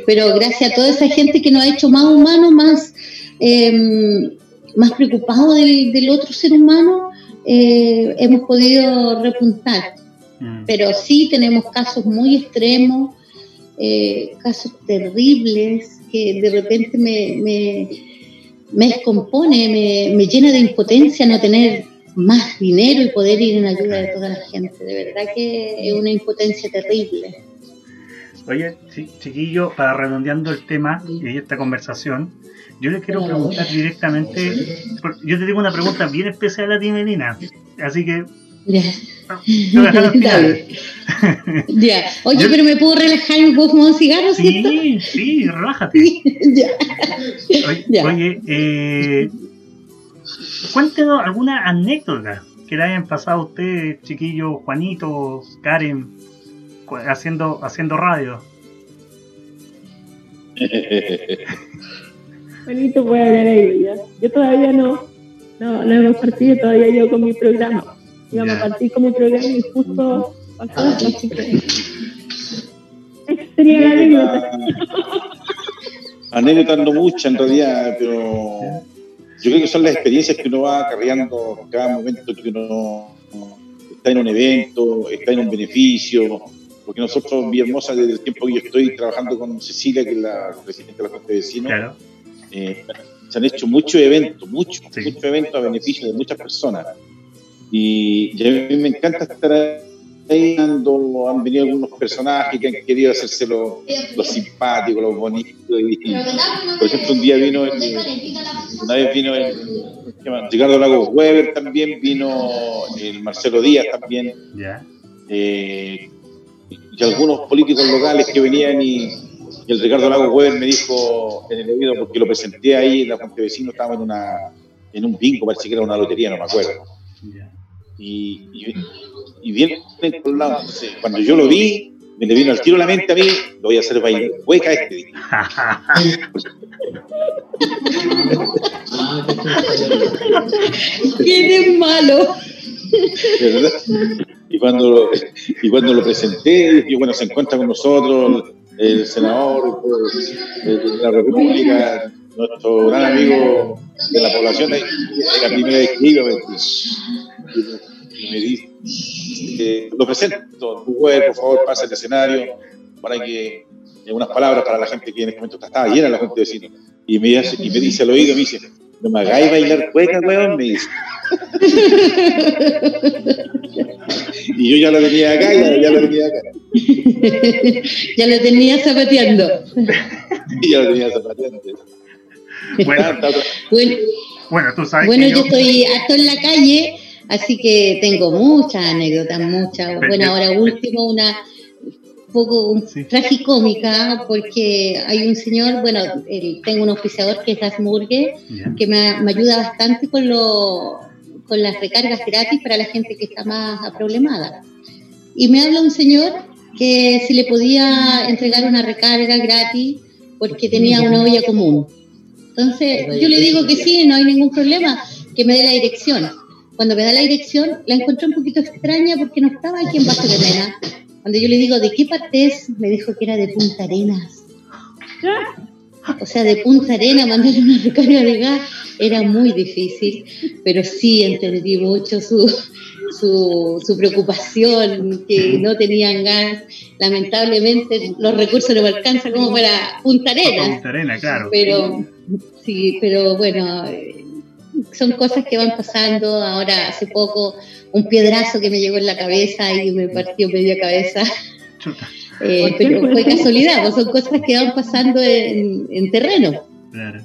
[SPEAKER 4] Pero gracias a toda esa gente que nos ha hecho más humanos, más... Eh, más preocupados del, otro ser humano, eh, hemos podido repuntar. Mm. Pero sí tenemos casos muy extremos, eh, casos terribles, que de repente me, me, me descompone, me, me, llena de impotencia no tener más dinero y poder ir en ayuda de toda la gente. De verdad que es una impotencia terrible.
[SPEAKER 2] Oye, chiquillo, para redondeando el tema y esta conversación, yo le quiero preguntar directamente, yo te digo una pregunta bien especial a ti, Melina, así que...
[SPEAKER 4] Ya. ya. Oye, pero me puedo relajar y me puedo fumar un cigarro,
[SPEAKER 2] Sí, sí, relájate. ya. Oye, oye eh, cuéntenos alguna anécdota que le hayan pasado a usted, chiquillo, Juanito, Karen, haciendo, haciendo radio.
[SPEAKER 3] Juanito puede hablar ahí ya. Yo todavía no, no, no hemos partido todavía yo con mi programa. Íbamos a partir con mi programa y justo pasó así que... sería la anécdota.
[SPEAKER 1] Anécdotas no muchas en realidad, pero yo creo que son las experiencias que uno va acarreando en cada momento que uno está en un evento, está en un beneficio, porque nosotros Villahermosa, desde el tiempo que yo estoy trabajando con Cecilia, que es la presidenta de la Junta de Vecinos, eh, se han hecho muchos eventos, muchos, muchos eventos a beneficio de muchas personas. Y, a mí me encanta estar ahí cuando han venido algunos personajes que han querido hacerse los, simpáticos, los bonitos. por ejemplo, un día vino, una vez vino el, Ricardo Lagos Weber también, vino el Marcelo Díaz también. Eh, y algunos políticos locales que venían y el Ricardo Lago Weber me dijo en el oído, porque lo presenté ahí en la Junta de Vecinos, estábamos en, una, en un bingo, parece que era una lotería, no me acuerdo. Y, y, y cuando yo lo vi, me le vino al tiro la mente a mí, lo voy a hacer bailar hueca este.
[SPEAKER 4] ¿Quién malo?
[SPEAKER 1] Y cuando, y cuando lo presenté, dije, bueno, se encuentra con nosotros el senador de la República, nuestro gran amigo de la población, de la primera vez que y me dice, eh, lo presento, tu por favor, pasa el escenario, para que, en unas palabras para la gente que en este momento estaba llena la gente de vecinos, y me, dice, y me dice al oído, me dice, no me hagáis bailar cueca, weón, me dice. y yo ya lo tenía acá, ya, ya lo tenía acá.
[SPEAKER 4] ya lo tenía zapateando.
[SPEAKER 1] y ya lo tenía zapateando.
[SPEAKER 2] Bueno,
[SPEAKER 4] bueno,
[SPEAKER 2] bueno, tú sabes
[SPEAKER 4] bueno
[SPEAKER 2] que
[SPEAKER 4] yo... estoy harto en la calle, así que tengo muchas anécdotas, muchas. Bueno, ahora último, una poco un,
[SPEAKER 2] Sí.
[SPEAKER 4] tragicómica, porque hay un señor, bueno, el- tengo un auspiciador que es Asmurgue,
[SPEAKER 2] Ya.
[SPEAKER 4] que me, me ayuda bastante con, lo, con las recargas gratis para la gente que está más problemada. Y me habla un señor que si le podía entregar una recarga gratis porque tenía una olla común. Entonces yo le digo que sí, no hay ningún problema, que me dé la dirección. Cuando me da la dirección, la encontré un poquito extraña porque no estaba aquí en Bajo de Mena. Cuando yo le digo, ¿de qué parte es? Me dijo que era de Punta Arenas. O sea, de Punta Arena mandar una recarga de gas era muy difícil, pero sí entendí mucho su, su, su preocupación, que no tenían gas. Lamentablemente los recursos no me alcanzan como para Punta Arenas,
[SPEAKER 2] Punta Arena, claro.
[SPEAKER 4] pero sí, pero bueno, eh, son cosas que van pasando. Ahora hace poco un piedrazo que me llegó en la cabeza y me partió media cabeza. Eh,
[SPEAKER 3] ¿Por qué
[SPEAKER 4] pero
[SPEAKER 3] fue
[SPEAKER 4] casualidad, pues son cosas que van pasando en, en terreno.
[SPEAKER 2] claro.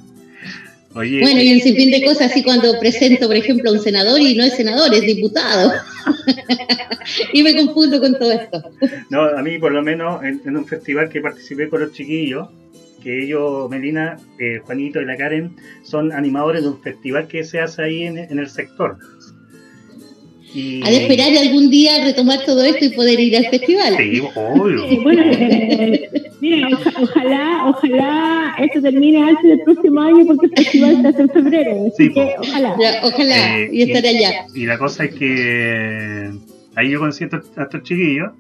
[SPEAKER 2] Oye,
[SPEAKER 4] Bueno, y un sinfín de cosas, así cuando presento, por ejemplo, a un senador y no es senador, es diputado. y me confundo con todo esto.
[SPEAKER 2] no, a mí por lo menos en, en un festival que participé con los chiquillos, que ellos, Melina, eh, Juanito y la Karen, son animadores de un festival que se hace ahí en, en el sector. Y,
[SPEAKER 4] Ha de esperar algún día retomar todo esto y poder ir al festival.
[SPEAKER 2] Sí, obvio.
[SPEAKER 3] Eh, bueno, eh, mira, oja- ojalá, ojalá esto termine antes del próximo año porque el festival se hace en febrero. Así
[SPEAKER 2] Sí,
[SPEAKER 3] que ojalá.
[SPEAKER 4] Ya, ojalá
[SPEAKER 2] Eh,
[SPEAKER 4] y estar allá.
[SPEAKER 2] Y la cosa es que ahí yo estos, a estos chiquillos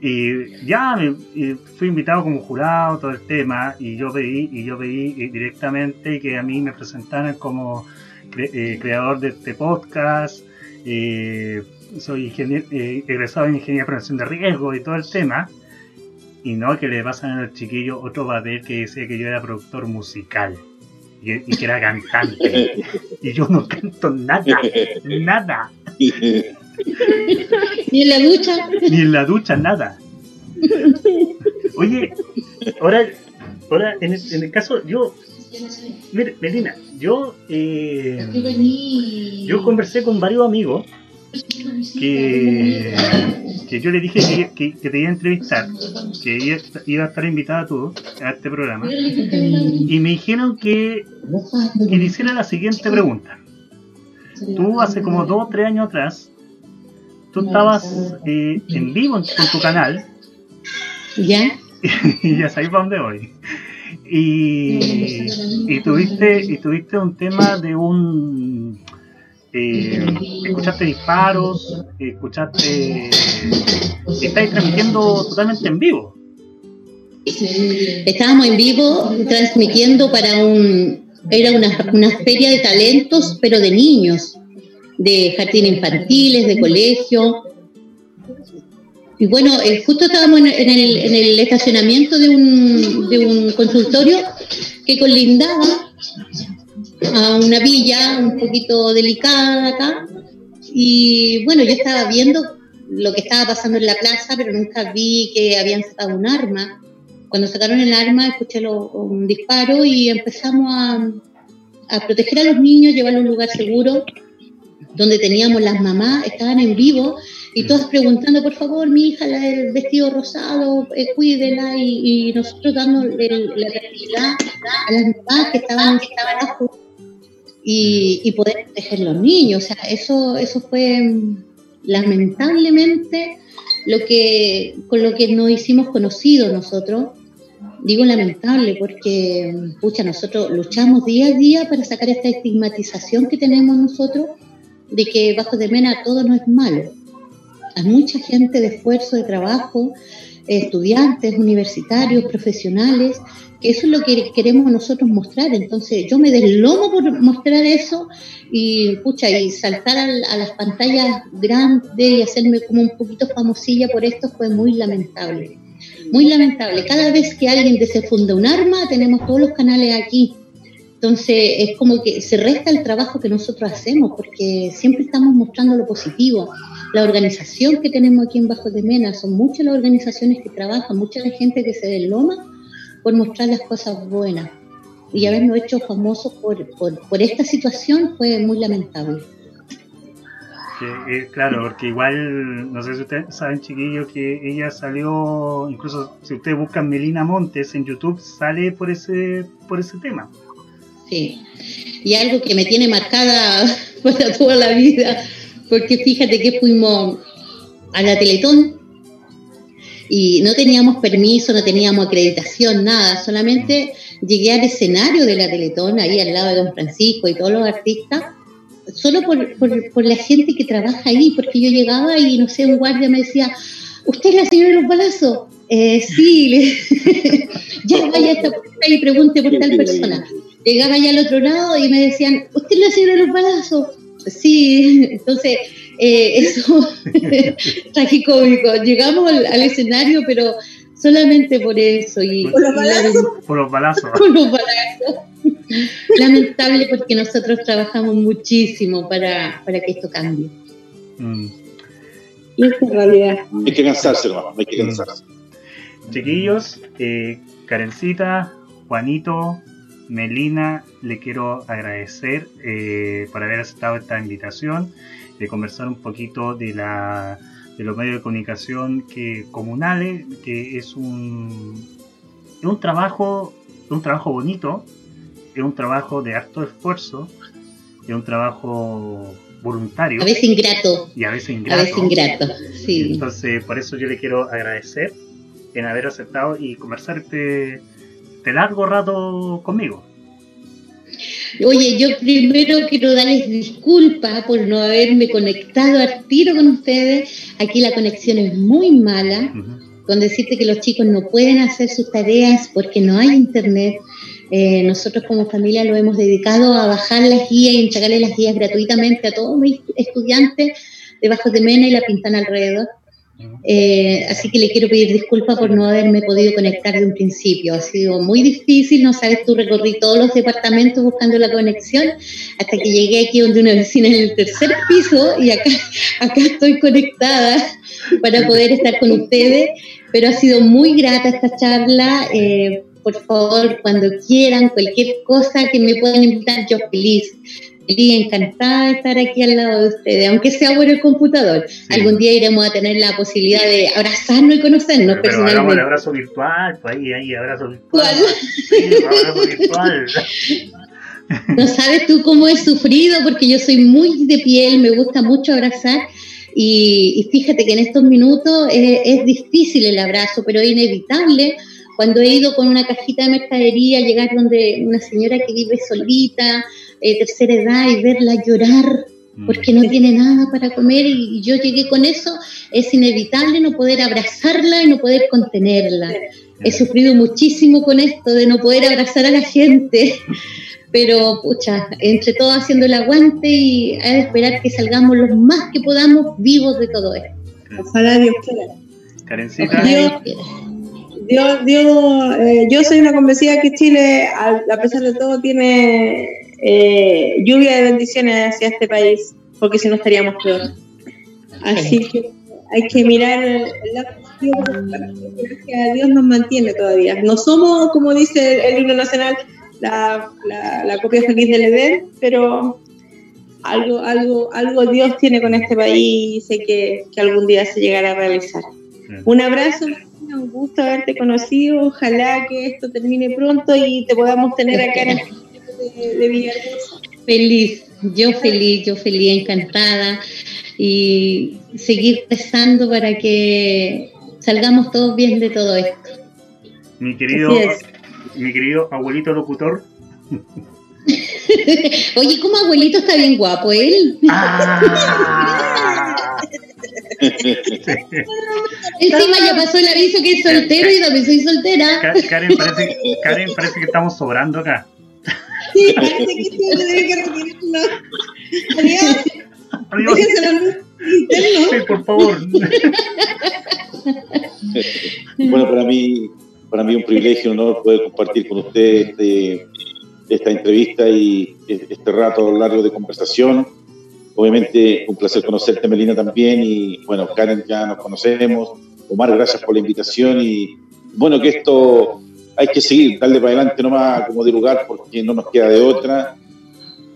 [SPEAKER 2] y ya me, y fui invitado como jurado todo el tema y yo pedí y yo pedí eh, directamente que a mí me presentaran como cre- eh, creador de este podcast eh, soy ingenier- eh, egresado en ingeniería de prevención de riesgo y todo el tema y no que le pasan a los chiquillos otro papel que decía que yo era productor musical y, y que era cantante. Y yo no canto nada nada
[SPEAKER 4] Y en la ducha,
[SPEAKER 2] ni en la ducha, nada. Oye, ahora, ahora en, el, en el caso, yo, mire, Melina, yo, eh, yo conversé con varios amigos que, que yo le dije que, que- que te iba a entrevistar, que iba, iba a estar invitada tú a este programa, y me dijeron que, que le hiciera la siguiente pregunta. Tú hace como dos o tres años atrás, tú estabas eh, en vivo en- con tu canal
[SPEAKER 4] ya.
[SPEAKER 2] y ya sabéis para dónde voy. Y, y tuviste y tuviste un tema de un eh, escuchaste disparos, escuchaste estáis transmitiendo totalmente en vivo.
[SPEAKER 4] Estábamos en vivo transmitiendo para un. Era una, una feria de talentos, pero de niños, de jardines infantiles, de colegio. Y bueno, eh, justo estábamos en, en el, en el estacionamiento de un, de un consultorio que colindaba a una villa un poquito delicada acá. Y bueno, yo estaba viendo lo que estaba pasando en la plaza, pero nunca vi que habían sacado un arma. Cuando sacaron el arma, escuché lo- un disparo y empezamos a, a proteger a los niños, llevarlos a un lugar seguro, donde teníamos las mamás, estaban en vivo, y todas preguntando, por favor, mi hija, la del vestido rosado, eh, cuídela, y, nosotros dando la tranquilidad a las mamás que estaban, que estaban abajo y, y, poder proteger los niños. O sea, eso, eso fue lamentablemente lo que, con lo que nos hicimos conocidos nosotros. Digo lamentable porque, pucha, nosotros luchamos día a día para sacar esta estigmatización que tenemos nosotros de que bajo de mena todo no es malo. Hay mucha gente de esfuerzo, de trabajo, estudiantes, universitarios, profesionales, que eso es lo que queremos nosotros mostrar. Entonces yo me deslomo por mostrar eso y, pucha, y saltar a, las pantallas grandes y hacerme como un poquito famosilla por esto fue muy lamentable. Muy lamentable. Cada vez que alguien desfunda un arma, tenemos todos los canales aquí. Entonces es como que se resta el trabajo que nosotros hacemos porque siempre estamos mostrando lo positivo. La organización que tenemos aquí en Bajo de Mena, son muchas las organizaciones que trabajan, mucha la gente que se desloma por mostrar las cosas buenas. Y habernos hecho famosos por, por, esta situación fue muy lamentable.
[SPEAKER 2] Eh, claro, porque igual, no sé si ustedes saben, chiquillos, que ella salió, incluso si ustedes buscan Melina Montes en YouTube, sale por ese, por ese tema.
[SPEAKER 4] Sí, y algo que me tiene marcada para toda la vida, porque fíjate que fuimos a la Teletón y no teníamos permiso, no teníamos acreditación, nada, solamente llegué al escenario de la Teletón, ahí al lado de Don Francisco y todos los artistas, solo por, por, la gente que trabaja ahí, porque yo llegaba y no sé, un guardia me decía, ¿usted es la señora de los balazos? Eh, sí, ya vaya a esta puerta y pregunte por tal persona. Llegaba allá al otro lado y me decían, ¿usted es la señora de los balazos? Sí, entonces eh, eso, tragicómico. Llegamos al, escenario, pero solamente por eso. Y,
[SPEAKER 2] ¿Por los balazos? por los balazos.
[SPEAKER 4] Por los balazos. Lamentable porque nosotros trabajamos muchísimo para, para que esto cambie. Mm.
[SPEAKER 3] Y es realidad.
[SPEAKER 1] Hay que cansarse, hay que cansarse.
[SPEAKER 2] Chiquillos, eh, Karencita, Juanito, Melina, le quiero agradecer eh, por haber aceptado esta invitación, de conversar un poquito de, la, de los medios de comunicación que, comunales, que es un, es un trabajo, un trabajo bonito, es un trabajo de harto esfuerzo, es un trabajo voluntario.
[SPEAKER 4] A veces ingrato.
[SPEAKER 2] Y a veces ingrato.
[SPEAKER 4] A veces ingrato, sí.
[SPEAKER 2] Entonces, por eso yo le quiero agradecer en haber aceptado y conversar este de largo rato conmigo.
[SPEAKER 4] Oye, yo primero quiero darles disculpas por no haberme conectado al tiro con ustedes. Aquí la conexión es muy mala. Con decirte que los chicos no pueden hacer sus tareas porque no hay internet. Eh, nosotros como familia lo hemos dedicado a bajar las guías y entregarle las guías gratuitamente a todos mis estudiantes de Bajos de Mena y La Pintana alrededor. Eh, así que le quiero pedir disculpas por no haberme podido conectar de un principio. Ha sido muy difícil, no sabes, tú recorrí todos los departamentos buscando la conexión hasta que llegué aquí donde una vecina en el tercer piso y acá, acá estoy conectada para poder estar con ustedes. Pero ha sido muy grata esta charla. Eh, por favor, cuando quieran, cualquier cosa que me puedan invitar, yo feliz encantada de estar aquí al lado de ustedes, aunque sea por el computador. Algún día iremos a tener la posibilidad de abrazarnos y conocernos
[SPEAKER 2] pero, pero hagamos el abrazo virtual, pues ahí, ahí, abrazo virtual. Sí, abrazo virtual.
[SPEAKER 4] No sabes tú cómo he sufrido, porque yo soy muy de piel, me gusta mucho abrazar. Y, fíjate que en estos minutos es, es difícil el abrazo, pero es inevitable cuando he ido con una cajita de mercadería, llegar donde una señora que vive solita, eh, tercera edad, y verla llorar mm. porque no tiene nada para comer y yo llegué con eso, es inevitable no poder abrazarla y no poder contenerla. He sufrido muchísimo con esto de no poder abrazar a la gente, pero pucha, entre todos haciendo el aguante y a esperar que salgamos los más que podamos vivos de todo esto.
[SPEAKER 3] Ojalá Dios quiera.
[SPEAKER 2] Karencita.
[SPEAKER 3] Dios. Dios, eh, yo soy una convencida que Chile, a, pesar de todo, tiene eh, lluvia de bendiciones hacia este país, porque si no estaríamos peor. Así que hay que mirar el que Dios nos mantiene todavía. No somos, como dice el himno nacional, la, la, copia feliz del Edén, pero algo, algo, algo Dios tiene con este país y sé que, que algún día se llegará a realizar. Un abrazo, un gusto haberte conocido. Ojalá que esto termine pronto y te podamos tener acá en el de, de Villahermosa.
[SPEAKER 4] Feliz, yo feliz, yo feliz, encantada y seguir rezando para que salgamos todos bien de todo esto.
[SPEAKER 2] Mi querido, mi querido abuelito locutor.
[SPEAKER 4] Oye, como abuelito está bien guapo él.
[SPEAKER 2] Ah.
[SPEAKER 4] Encima ya pasó el aviso que es soltero y también soy soltera.
[SPEAKER 2] Karen parece, Karen parece que estamos sobrando acá.
[SPEAKER 3] Sí, parece que sí, se debe que retirarlo. Adiós.
[SPEAKER 2] Adiós. Sí, por favor.
[SPEAKER 1] Bueno, para mí, para mí un privilegio, un honor poder compartir con usted este, esta entrevista y este rato largo de conversación. Obviamente, un placer conocerte, Melina, también. Y bueno, Karen, ya nos conocemos. Omar, gracias por la invitación. Y bueno, que esto hay que seguir, darle para adelante nomás como de lugar, porque no nos queda de otra.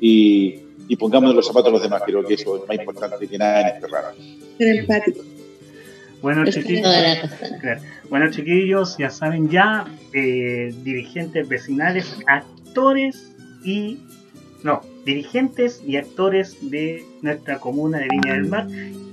[SPEAKER 1] Y, y pongámonos los zapatos de los demás. Creo que eso es más importante que nada en este rato.
[SPEAKER 3] Ser empático.
[SPEAKER 2] Bueno, chiquillos, bueno, chiquillos, ya saben ya, eh, dirigentes vecinales, actores y... No, dirigentes y actores de nuestra comuna de Viña del Mar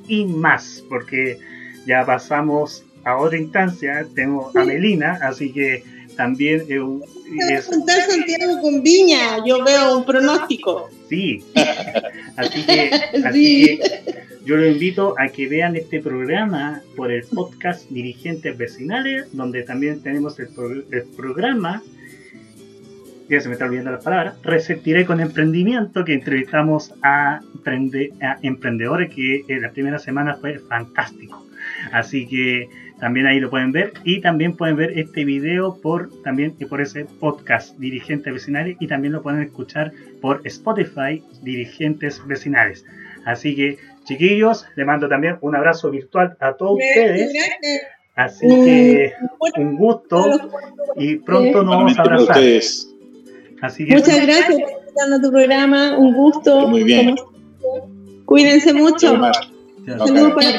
[SPEAKER 2] y más, porque ya pasamos a otra instancia, tengo a Melina, así que también eh, un- es,
[SPEAKER 3] Juntar Santiago con Viña, yo veo un pronóstico.
[SPEAKER 2] Sí. Así que, así
[SPEAKER 4] Sí.
[SPEAKER 2] que yo los invito a que vean este programa por el podcast Dirigentes Vecinales, donde también tenemos el, pro- el programa, ya se me está olvidando las palabras, Receptiré con Emprendimiento, que entrevistamos a, emprende- a emprendedores que en la primera semana fue fantástico. Así que también ahí lo pueden ver y también pueden ver este video por también por ese podcast Dirigentes Vecinales y también lo pueden escuchar por Spotify Dirigentes Vecinales. Así que chiquillos, les mando también un abrazo virtual a todos ustedes.
[SPEAKER 3] Gracias.
[SPEAKER 2] Así que un gusto y pronto nos vamos a abrazar. Así que
[SPEAKER 3] Muchas gracias por a tu programa, un gusto.
[SPEAKER 1] Muy bien.
[SPEAKER 3] Cuídense mucho. Saludos para